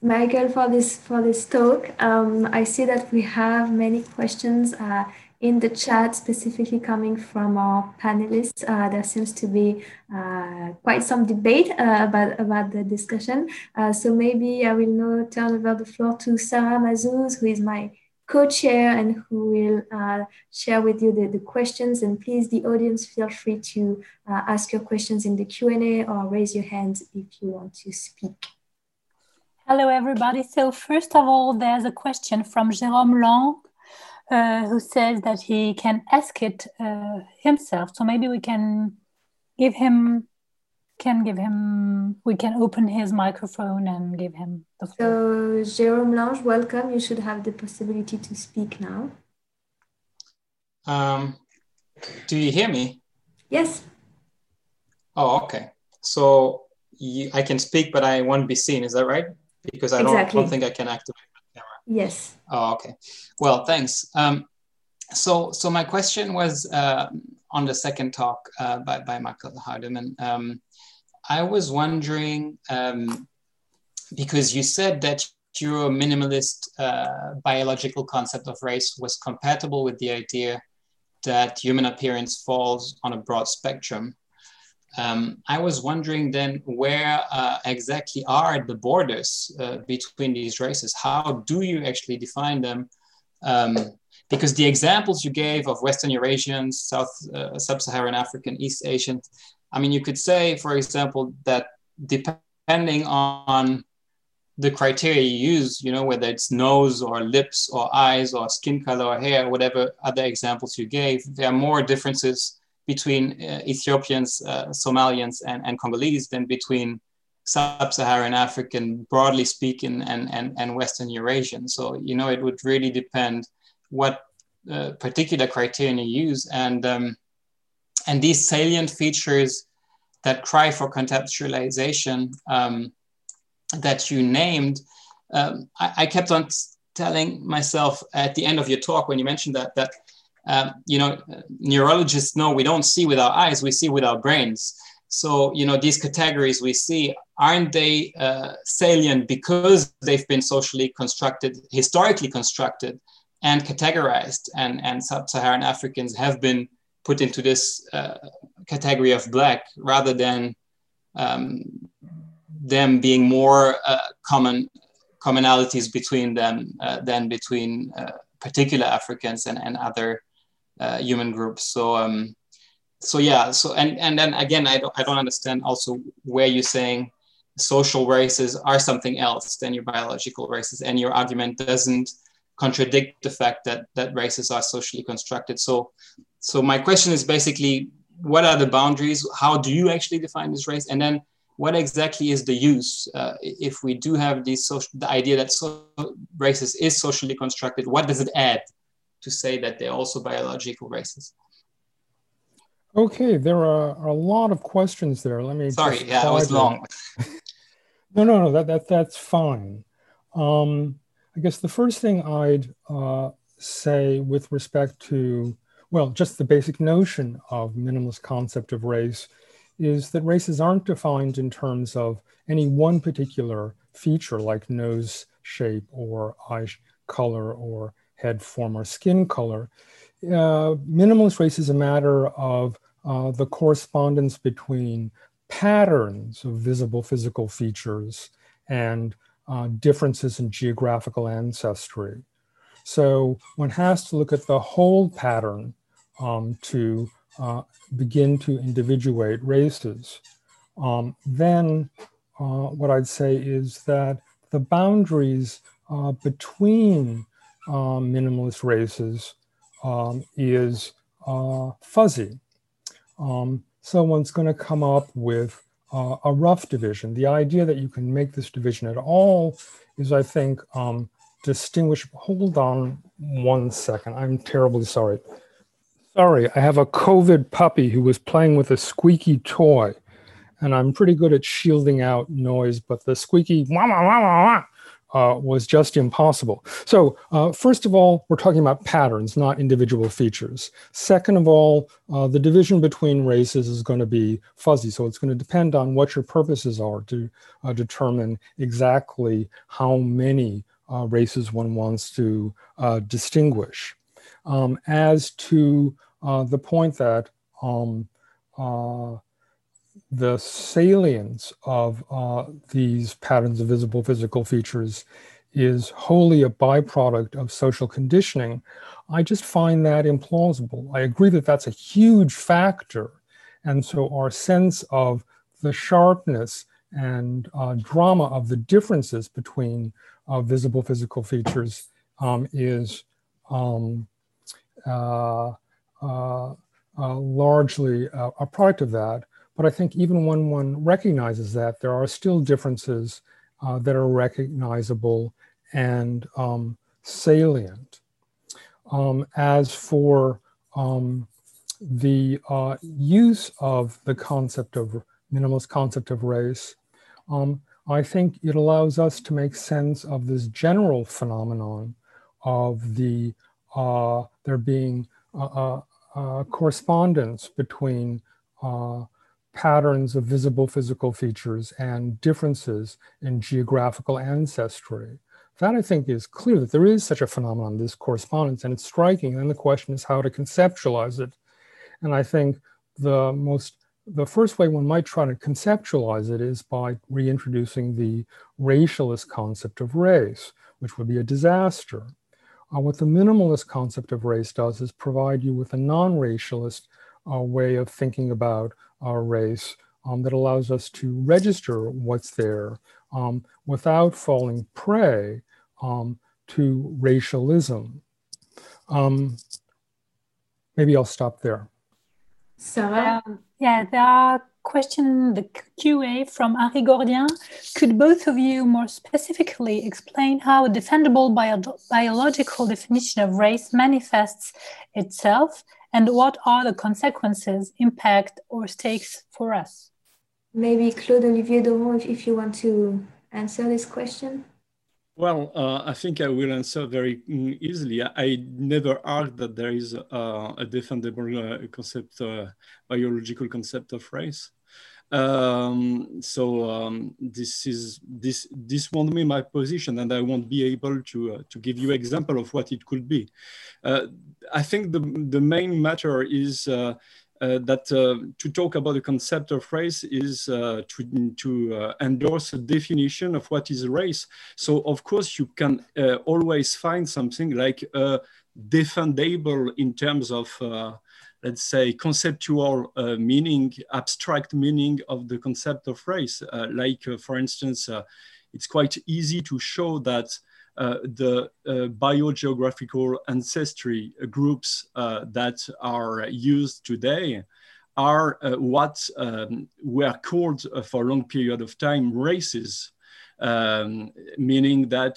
[SPEAKER 1] Michael, for this for this talk. Um, I see that we have many questions. Uh, in the chat, specifically coming from our panelists, uh, there seems to be uh, quite some debate uh, about, about the discussion. Uh, so maybe I will now turn over the floor to Sarah Mazouz, who is my co-chair and who will uh, share with you the, the questions. And please, the audience, feel free to ask your questions in the Q&A or raise your hand if you want to speak.
[SPEAKER 4] Hello, everybody. So first of all, there's a question from Jérôme Lang, uh, who says that he can ask it uh, himself. So maybe we can give him, can give him, we can open his microphone and give him the
[SPEAKER 1] floor. So Jérôme Lange, welcome. You should have the possibility to speak now.
[SPEAKER 5] Um, do you hear me?
[SPEAKER 1] Yes.
[SPEAKER 5] Oh, okay. So you, I can speak, but I won't be seen. Is that right? Because I don't, don't think I can activate the camera.
[SPEAKER 1] Yes.
[SPEAKER 5] Oh, okay. Well, thanks. Um, so, so my question was uh, on the second talk uh, by, by Michael Hardimon. Um, I was wondering, um, because you said that your minimalist uh, biological concept of race was compatible with the idea that human appearance falls on a broad spectrum. Um, I was wondering then where uh, exactly are the borders uh, between these races? How do you actually define them? Um, because the examples you gave of Western Eurasians, South, uh, Sub-Saharan African, East Asian, I mean, you could say, for example, that depending on the criteria you use, you know, whether it's nose or lips or eyes or skin color or hair, whatever other examples you gave, there are more differences between uh, Ethiopians, uh, Somalians, and, and Congolese than between sub-Saharan African, broadly speaking, and, and, and Western Eurasian. So, you know, it would really depend what uh, particular criterion you use. And, um, and these salient features that cry for contextualization um, that you named, um, I, I, kept on telling myself at the end of your talk when you mentioned that, that um, you know, neurologists know we don't see with our eyes, we see with our brains. So, you know, these categories we see, aren't they uh, salient because they've been socially constructed, historically constructed, and categorized? And, and sub Saharan Africans have been put into this uh, category of black rather than um, them being more uh, common commonalities between them uh, than between uh, particular Africans and, and other uh, human groups. So um, so yeah. So and and then again, I don't I don't understand also where you're saying social races are something else than your biological races, and your argument doesn't contradict the fact that that races are socially constructed. So so my question is basically what are the boundaries? How do you actually define this race? And then what exactly is the use uh, if we do have these social, the idea that so, races is socially constructed? What does it add to say that they're also biological races.
[SPEAKER 2] Okay, there are a lot of questions there. Let me.
[SPEAKER 5] Sorry, yeah, that was long.
[SPEAKER 2] no, no, no. That that that's fine. Um, I guess the first thing I'd uh, say with respect to well, just the basic notion of minimalist concept of race is that races aren't defined in terms of any one particular feature like nose shape or eye color or head form or skin color. Uh, minimalist race is a matter of uh, the correspondence between patterns of visible physical features and uh, differences in geographical ancestry. So one has to look at the whole pattern um, to uh, begin to individuate races. Um, then uh, what I'd say is that the boundaries uh, between um, minimalist races um, is uh, fuzzy. Um, someone's going to come up with uh, a rough division. The idea that you can make this division at all is, I think, um, distinguishable. Hold on one second. I'm terribly sorry. Sorry, I have a COVID puppy who was playing with a squeaky toy, and I'm pretty good at shielding out noise, but the squeaky wah, wah, wah, wah, wah, uh, was just impossible. So, uh, first of all, we're talking about patterns, not individual features. Second of all, uh, the division between races is going to be fuzzy. So, it's going to depend on what your purposes are to uh, determine exactly how many uh, races one wants to uh, distinguish. Um, as to the point that um, the salience of uh, these patterns of visible physical features is wholly a byproduct of social conditioning, I just find that implausible. I agree that that's a huge factor. And so our sense of the sharpness and uh, drama of the differences between uh, visible physical features um, is um, uh, uh, uh largely a, a product of that. But I think even when one recognizes that, there are still differences uh, that are recognizable and um, salient. Um, as for um, the uh, use of the concept of minimalist concept of race, um, I think it allows us to make sense of this general phenomenon of the uh, there being a, a, a correspondence between uh, patterns of visible physical features and differences in geographical ancestry. That I think is clear that there is such a phenomenon, this correspondence, and it's striking. And then the question is how to conceptualize it. And I think the most the first way one might try to conceptualize it is by reintroducing the racialist concept of race, which would be a disaster. Uh, what the minimalist concept of race does is provide you with a non-racialist uh, way of thinking about our race um, that allows us to register what's there um, without falling prey um, to racialism. Um, maybe I'll stop there.
[SPEAKER 4] So, Um, yeah, there are question the QA from Henri Gordien. Could both of you more specifically explain how a defendable bio biological definition of race manifests itself and what are the consequences, impact, or stakes for us?
[SPEAKER 1] Maybe Claude Olivier Doron, if, if you want to answer this question.
[SPEAKER 3] Well, uh, I think I will answer very mm, easily. I never argue that there is uh, a defendable uh, concept, uh, biological concept of race. Um, so um, this is this this won't be my position, and I won't be able to uh, to give you example of what it could be. Uh, I think the the main matter is uh, that uh, to talk about the concept of race is uh, to, to endorse a definition of what is race. So of course you can always find something like defendable in terms of let's say, conceptual uh, meaning, abstract meaning of the concept of race. Uh, like, uh, for instance, it's quite easy to show that uh, the uh, biogeographical ancestry groups uh, that are used today are what um, were called for a long period of time races, um, meaning that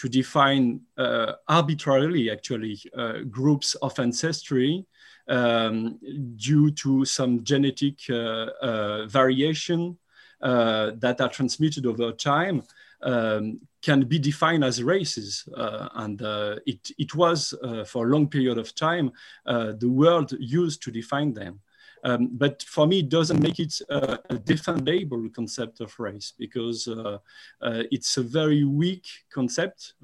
[SPEAKER 3] to define uh, arbitrarily actually uh, groups of ancestry um, due to some genetic uh, variation that are transmitted over time um, can be defined as races. Uh, and uh, it, it was, uh, for a long period of time, uh, the world used to define them. Um, but for me, it doesn't make it a defendable concept of race because uh, uh, it's a very weak concept,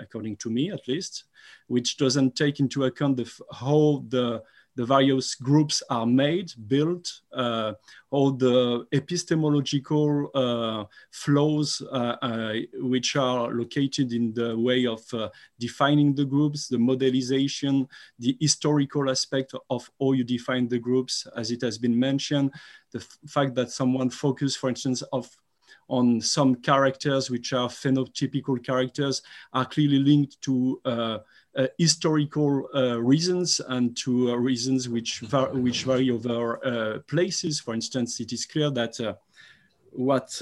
[SPEAKER 3] according to me at least, which doesn't take into account the, how the the various groups are made, built, uh, all the epistemological uh, flows uh, uh which are located in the way of uh, defining the groups, the modelization, the historical aspect of how you define the groups, as it has been mentioned, the fact that someone focused, for instance, of on some characters which are phenotypical characters are clearly linked to uh, uh, historical uh, reasons and to uh, reasons which, var which vary over places. For instance, it is clear that what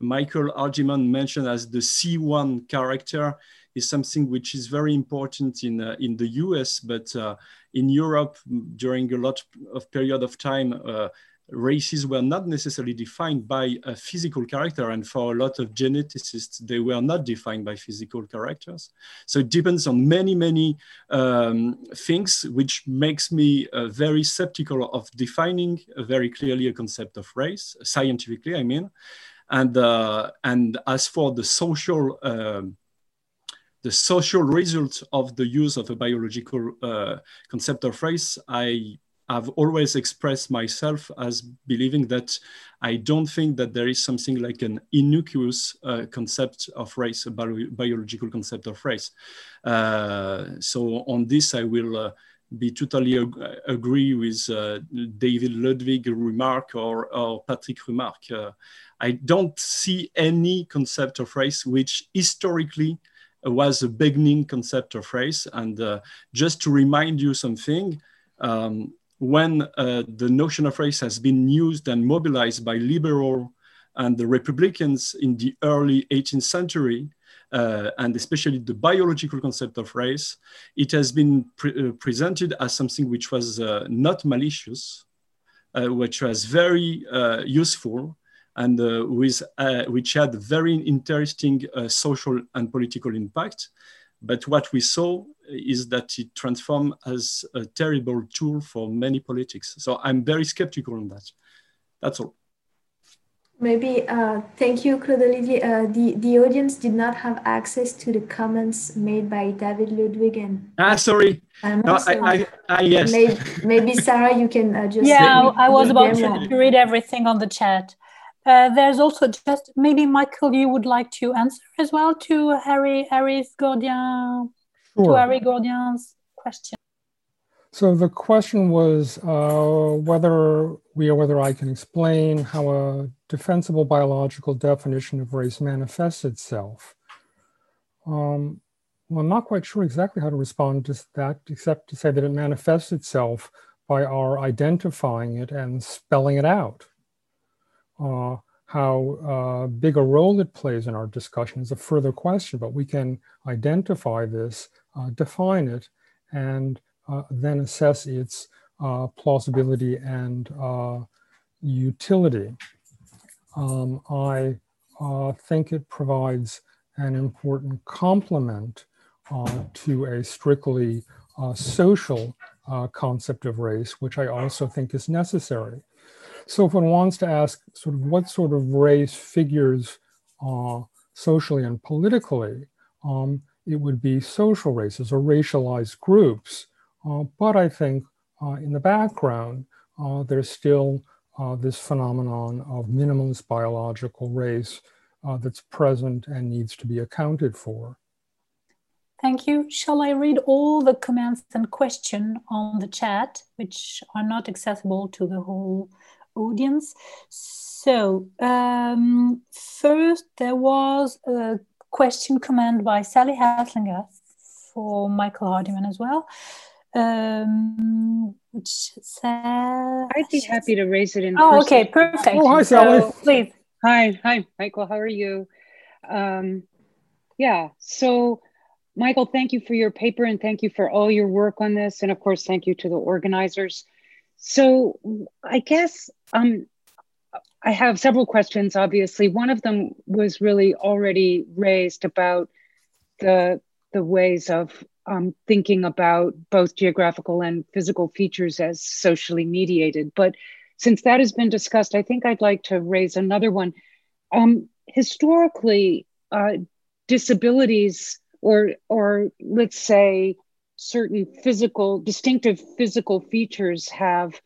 [SPEAKER 3] Michael Hardimon mentioned as the C1 character is something which is very important in, uh, in the US, but uh, in Europe during a lot of period of time, uh, races were not necessarily defined by a physical character. And for a lot of geneticists, they were not defined by physical characters. So it depends on many, many um, things, which makes me uh, very skeptical of defining very clearly a concept of race, scientifically, I mean. And, uh, and as for the social, um, the social result of the use of a biological uh, concept of race, I I've always expressed myself as believing that I don't think that there is something like an innocuous uh, concept of race, a bio biological concept of race. Uh, so on this, I will uh, be totally ag agree with uh, David Ludwig remark or, or Patrick remark. Uh, I don't see any concept of race which historically was a beginning concept of race. And uh, just to remind you something, um, when uh, the notion of race has been used and mobilized by liberal and the Republicans in the early 18th century, uh, and especially the biological concept of race, it has been pre uh, presented as something which was uh, not malicious, uh, which was very uh, useful, and with, which had very interesting social and political impact. But what we saw is that it transformed as a terrible tool for many politics. So I'm very skeptical on that. That's all.
[SPEAKER 1] Maybe, uh, thank you, Claude Olivier. Uh, the, the audience did not have access to the comments made by David Ludwig and.
[SPEAKER 3] Ah, sorry. No, I, I, I, yes.
[SPEAKER 1] Maybe, maybe, Sarah, you can uh, just.
[SPEAKER 4] Yeah, I was about to, to read everything on the chat. Uh, there's also just maybe Michael, you would like to answer as well to Harry Harry's Gourdien sure. to Harry Gourdien's question.
[SPEAKER 2] So the question was uh, whether we or whether I can explain how a defensible biological definition of race manifests itself. Um, well, I'm not quite sure exactly how to respond to that, except to say that it manifests itself by our identifying it and spelling it out. Uh, how uh, big a role it plays in our discussion is a further question, but we can identify this, define it, and uh, then assess its uh, plausibility and uh, utility. Um, I uh, think it provides an important complement to a strictly social concept of race, which I also think is necessary. So if one wants to ask sort of what sort of race figures uh, socially and politically, um, it would be social races or racialized groups. Uh, but I think uh, in the background, uh, there's still uh, this phenomenon of minimalist biological race uh, that's present and needs to be accounted for.
[SPEAKER 4] Thank you. Shall I read all the comments and questions on the chat, which are not accessible to the whole audience. So um, first there was a question command by Sally Haslanger for Michael Hardimon as well. Um, which says
[SPEAKER 6] I'd be happy to raise it in.
[SPEAKER 4] Oh, person. okay, perfect.
[SPEAKER 2] Oh, hi, Sally. So,
[SPEAKER 4] please.
[SPEAKER 6] Hi, hi, Michael. How are you? Um, yeah. So, Michael, thank you for your paper and thank you for all your work on this, and of course, thank you to the organizers. So I guess um, I have several questions, obviously. One of them was really already raised about the, the ways of um, thinking about both geographical and physical features as socially mediated. But since that has been discussed, I think I'd like to raise another one. Um, historically, uh, disabilities, or, or let's say certain physical, distinctive physical features have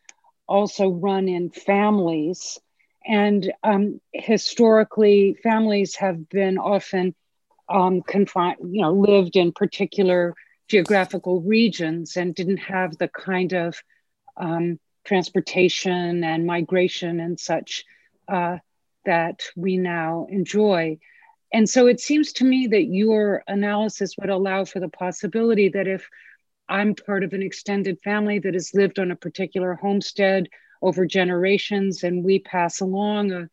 [SPEAKER 6] also run in families. And um, historically, families have been often um, confined, you know, lived in particular geographical regions and didn't have the kind of um, transportation and migration and such uh, that we now enjoy. And so it seems to me that your analysis would allow for the possibility that if I'm part of an extended family that has lived on a particular homestead over generations, and we pass along a,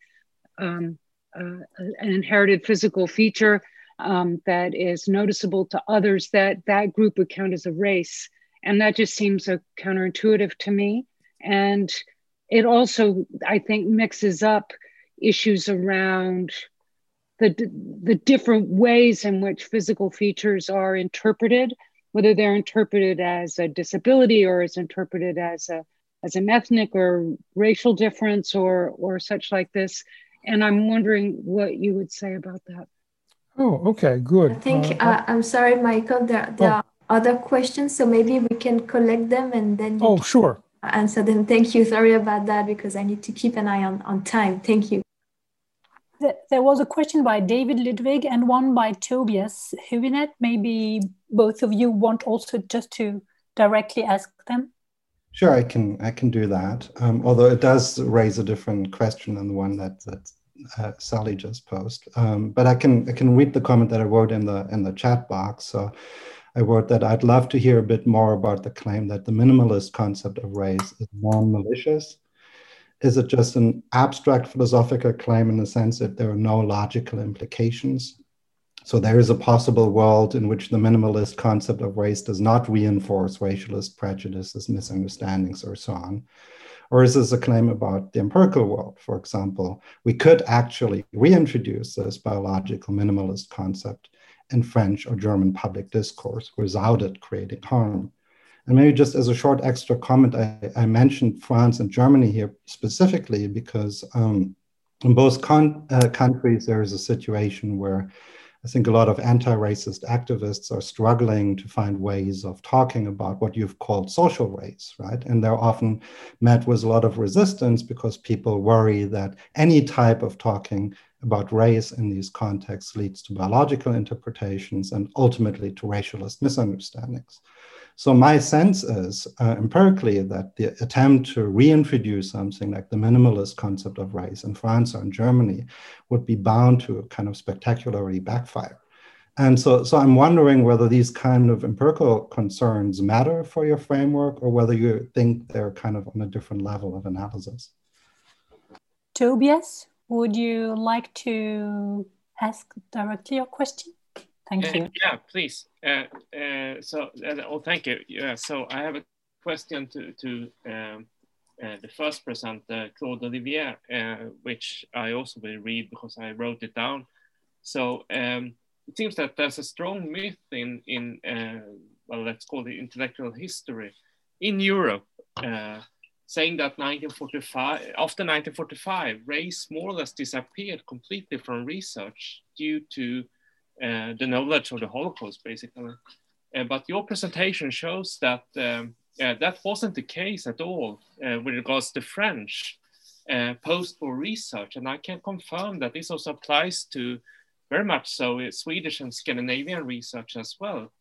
[SPEAKER 6] um, an inherited physical feature um, that is noticeable to others, that that group would count as a race. And that just seems a counterintuitive to me. And it also, I think, mixes up issues around the, the different ways in which physical features are interpreted, whether they're interpreted as a disability or is interpreted as a as an ethnic or racial difference or or such like this. And I'm wondering what you would say about that.
[SPEAKER 2] Oh, okay, good.
[SPEAKER 1] I think uh, uh, I'm sorry, Michael. There there oh. are other questions, so maybe we can collect them and then.
[SPEAKER 2] oh, sure.
[SPEAKER 1] answer them. Thank you. Sorry about that because I need to keep an eye on, on time. Thank you.
[SPEAKER 4] There was a question by David Ludwig and one by Tobias Hübinette. Maybe both of you want also just to directly ask them.
[SPEAKER 7] Sure, I can I can do that. Um, although it does raise a different question than the one that that uh, Sally just posed. Um, but I can I can read the comment that I wrote in the in the chat box. So I wrote that I'd love to hear a bit more about the claim that the minimalist concept of race is non-malicious. Is it just an abstract philosophical claim in the sense that there are no logical implications? So there is a possible world in which the minimalist concept of race does not reinforce racialist prejudices, misunderstandings, or so on. Or is this a claim about the empirical world? For example, we could actually reintroduce this biological minimalist concept in French or German public discourse without it creating harm. And maybe just as a short extra comment, I, I mentioned France and Germany here specifically because um, in both uh, countries there is a situation where I think a lot of anti racist activists are struggling to find ways of talking about what you've called social race, right? And they're often met with a lot of resistance because people worry that any type of talking about race in these contexts leads to biological interpretations and ultimately to racialist misunderstandings. So my sense is uh, empirically that the attempt to reintroduce something like the minimalist concept of race in France or in Germany would be bound to kind of spectacularly backfire. And so, so I'm wondering whether these kind of empirical concerns matter for your framework or whether you think they're kind of on a different level of analysis.
[SPEAKER 4] Tobias, would you like to ask directly your question? Thank uh, you.
[SPEAKER 8] Yeah, please. Uh, uh, so, oh, thank you. Yeah, so I have a question to, to um, the first presenter, Claude Olivier, which I also will read because I wrote it down. So um, it seems that there's a strong myth in, in well, let's call it intellectual history in Europe uh, saying that 1945, after 1945, race more or less disappeared completely from research due to uh, the knowledge of the Holocaust, basically. Uh, but your presentation shows that um, that wasn't the case at all uh, with regards to French post-war research. And I can confirm that this also applies to very much so Swedish and Scandinavian research as well,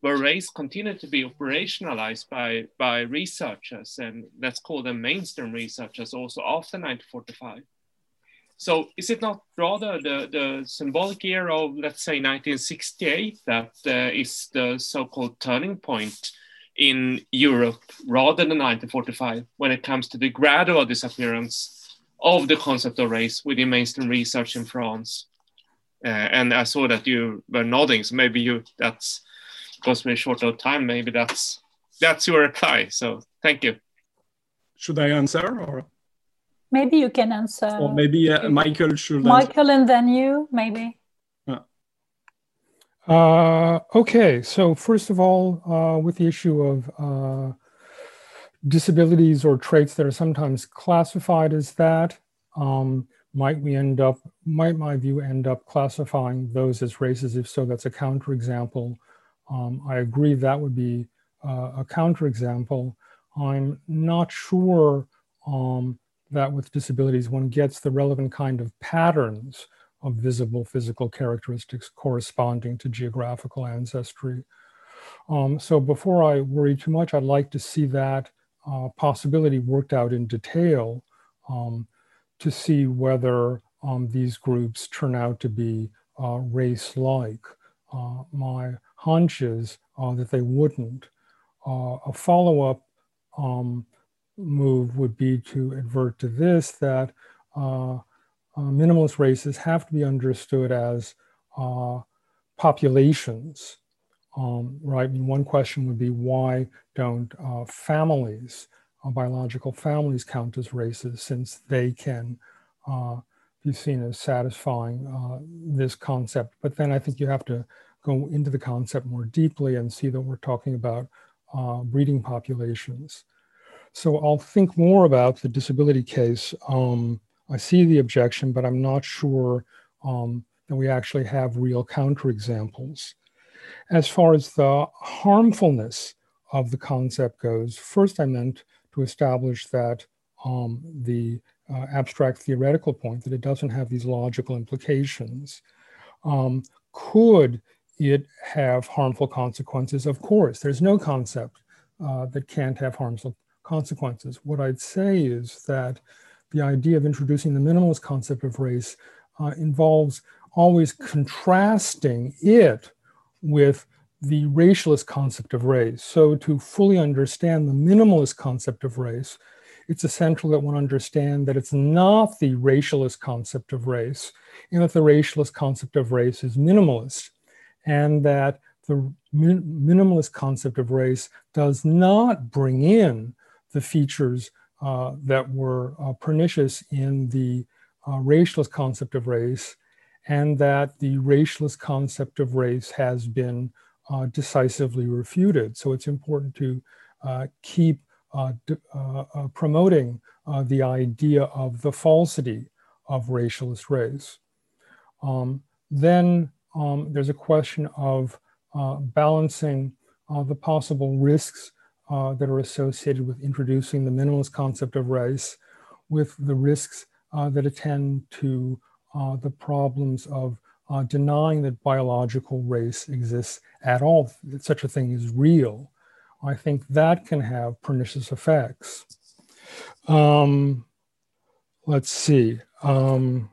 [SPEAKER 8] where race continued to be operationalized by, by researchers, and let's call them mainstream researchers also after 1945. So is it not rather the, the symbolic year of, let's say, 1968 that uh, is the so-called turning point in Europe rather than 1945 when it comes to the gradual disappearance of the concept of race within mainstream research in France? Uh, and I saw that you were nodding, so maybe you that's because we're short of time. Maybe that's that's your reply. So thank you.
[SPEAKER 3] Should I answer or?
[SPEAKER 4] Maybe you can answer.
[SPEAKER 3] Or maybe uh, Michael should.
[SPEAKER 4] Michael answer. and then you, maybe.
[SPEAKER 2] Uh, okay, so first of all, uh, with the issue of uh, disabilities or traits that are sometimes classified as that, um, might we end up, might my view end up classifying those as races? If so, that's a counterexample. Um, I agree that would be uh, a counterexample. I'm not sure um, that with disabilities, one gets the relevant kind of patterns of visible physical characteristics corresponding to geographical ancestry. Um, so before I worry too much, I'd like to see that uh, possibility worked out in detail um, to see whether um, these groups turn out to be uh, race-like. Uh, my hunch is uh, that they wouldn't. Uh, a follow-up um, move would be to advert to this that uh, uh, minimalist races have to be understood as uh, populations, um, right? Mean, one question would be why don't uh, families, biological families, count as races since they can be seen as satisfying this concept? But then I think you have to go into the concept more deeply and see that we're talking about breeding populations. So I'll think more about the disability case. Um, I see the objection, but I'm not sure um, that we actually have real counterexamples. As far as the harmfulness of the concept goes, first I meant to establish that um, the uh, abstract theoretical point that it doesn't have these logical implications. Um, could it have harmful consequences? Of course, there's no concept uh, that can't have harmful consequences. What I'd say is that the idea of introducing the minimalist concept of race uh, involves always contrasting it with the racialist concept of race. So to fully understand the minimalist concept of race, it's essential that one understand that it's not the racialist concept of race, and that the racialist concept of race is minimalist, and that the min minimalist concept of race does not bring in the features uh, that were uh, pernicious in the uh, racialist concept of race, and that the racialist concept of race has been uh, decisively refuted. So it's important to uh, keep uh, promoting the idea of the falsity of racialist race. Um, then um, there's a question of balancing the possible risks uh, that are associated with introducing the minimalist concept of race with the risks uh, that attend to uh, the problems of uh, denying that biological race exists at all, that such a thing is real. I think that can have pernicious effects. Um, let's see. Um,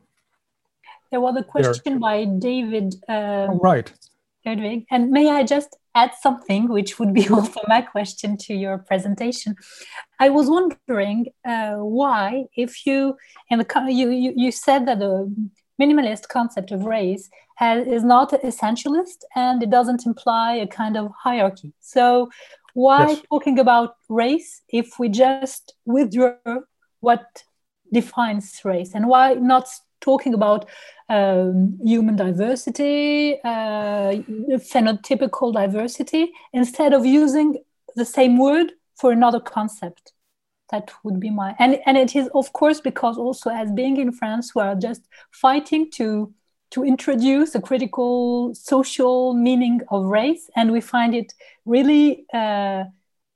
[SPEAKER 4] there was a question there. by David. Uh,
[SPEAKER 2] oh, right.
[SPEAKER 4] Ludwig. And may I just add something, which would be also my question to your presentation? I was wondering uh, why, if you in the you, you you said that the minimalist concept of race has, is not essentialist and it doesn't imply a kind of hierarchy. So why yes. talking about race if we just withdraw what defines race and why not talking about um, human diversity, uh, phenotypical diversity, instead of using the same word for another concept. That would be my and and it is of course because also as being in France, we are just fighting to to introduce a critical social meaning of race, and we find it really uh,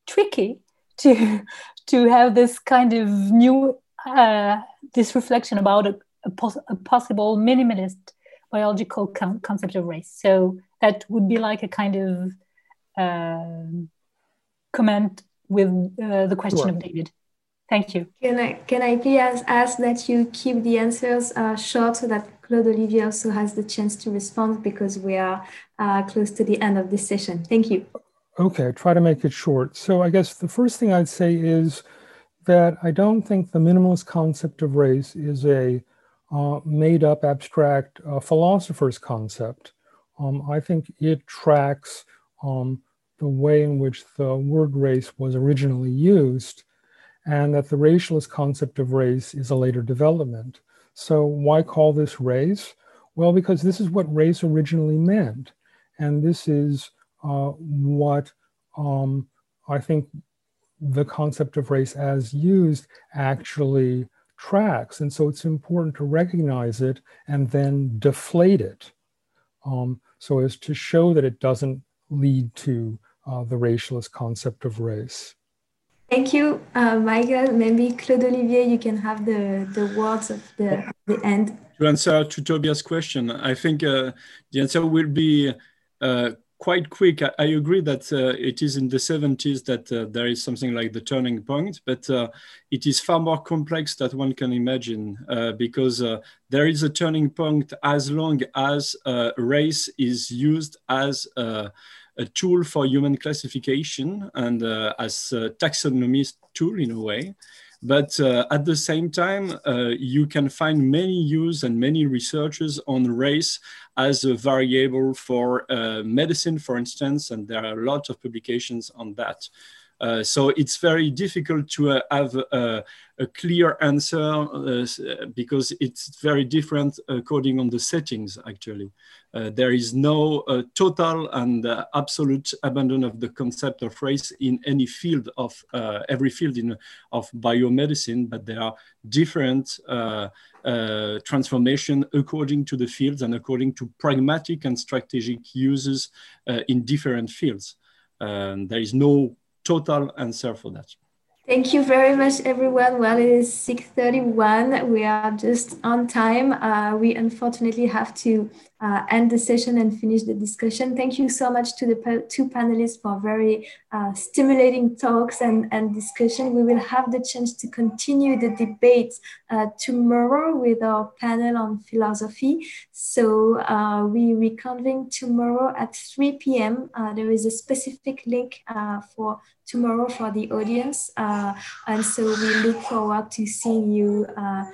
[SPEAKER 4] tricky to to have this kind of new uh, this reflection about a, a, pos a possible minimalist biological concept of race. So that would be like a kind of uh, comment with uh, the question sure. of David. Thank you.
[SPEAKER 1] Can I can I please ask, ask that you keep the answers uh, short so that Claude Olivier also has the chance to respond because we are uh, close to the end of this session. Thank you.
[SPEAKER 2] Okay, try to make it short. So I guess the first thing I'd say is that I don't think the minimalist concept of race is a uh, made up abstract uh, philosopher's concept. Um, I think it tracks um, the way in which the word race was originally used, and that the racialist concept of race is a later development. So, why call this race? Well, because this is what race originally meant. And this is uh, what um, I think the concept of race as used actually tracks. And so it's important to recognize it and then deflate it um, so as to show that it doesn't lead to uh, the racialist concept of race.
[SPEAKER 1] Thank you, uh, Michael. Maybe Claude Olivier, you can have the, the words of the, the end.
[SPEAKER 3] To answer to Tobias' question, I think uh, the answer will be uh, quite quick. I, I agree that uh, it is in the 70s that uh, there is something like the turning point, but uh, it is far more complex than one can imagine uh, because uh, there is a turning point as long as uh, race is used as a tool for human classification and as a taxonomist tool in a way. But uh, at the same time, uh, you can find many use and many researchers on race as a variable for uh, medicine, for instance, and there are a lot of publications on that. Uh, so it's very difficult to uh, have a, clear answer uh, because it's very different according on the settings actually. Uh, there is no uh, total and uh, absolute abandon of the concept of race in any field of every field in of biomedicine, but there are different transformation according to the fields and according to pragmatic and strategic uses in different fields. Um, there is no total answer for that.
[SPEAKER 1] Thank you very much, everyone. Well, it is 6.31. We are just on time. Uh, we unfortunately have to uh, end the session and finish the discussion. Thank you so much to the two panelists for very uh, stimulating talks and, and discussion. We will have the chance to continue the debate uh, tomorrow with our panel on philosophy. So uh, we reconvene tomorrow at 3 p.m. Uh, there is a specific link for tomorrow for the audience. Uh, and so we look forward to seeing you uh,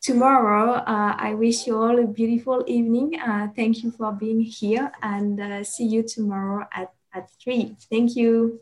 [SPEAKER 1] tomorrow. Uh, I wish you all a beautiful evening. Uh, thank you for being here and uh, see you tomorrow at, at 3. Thank you.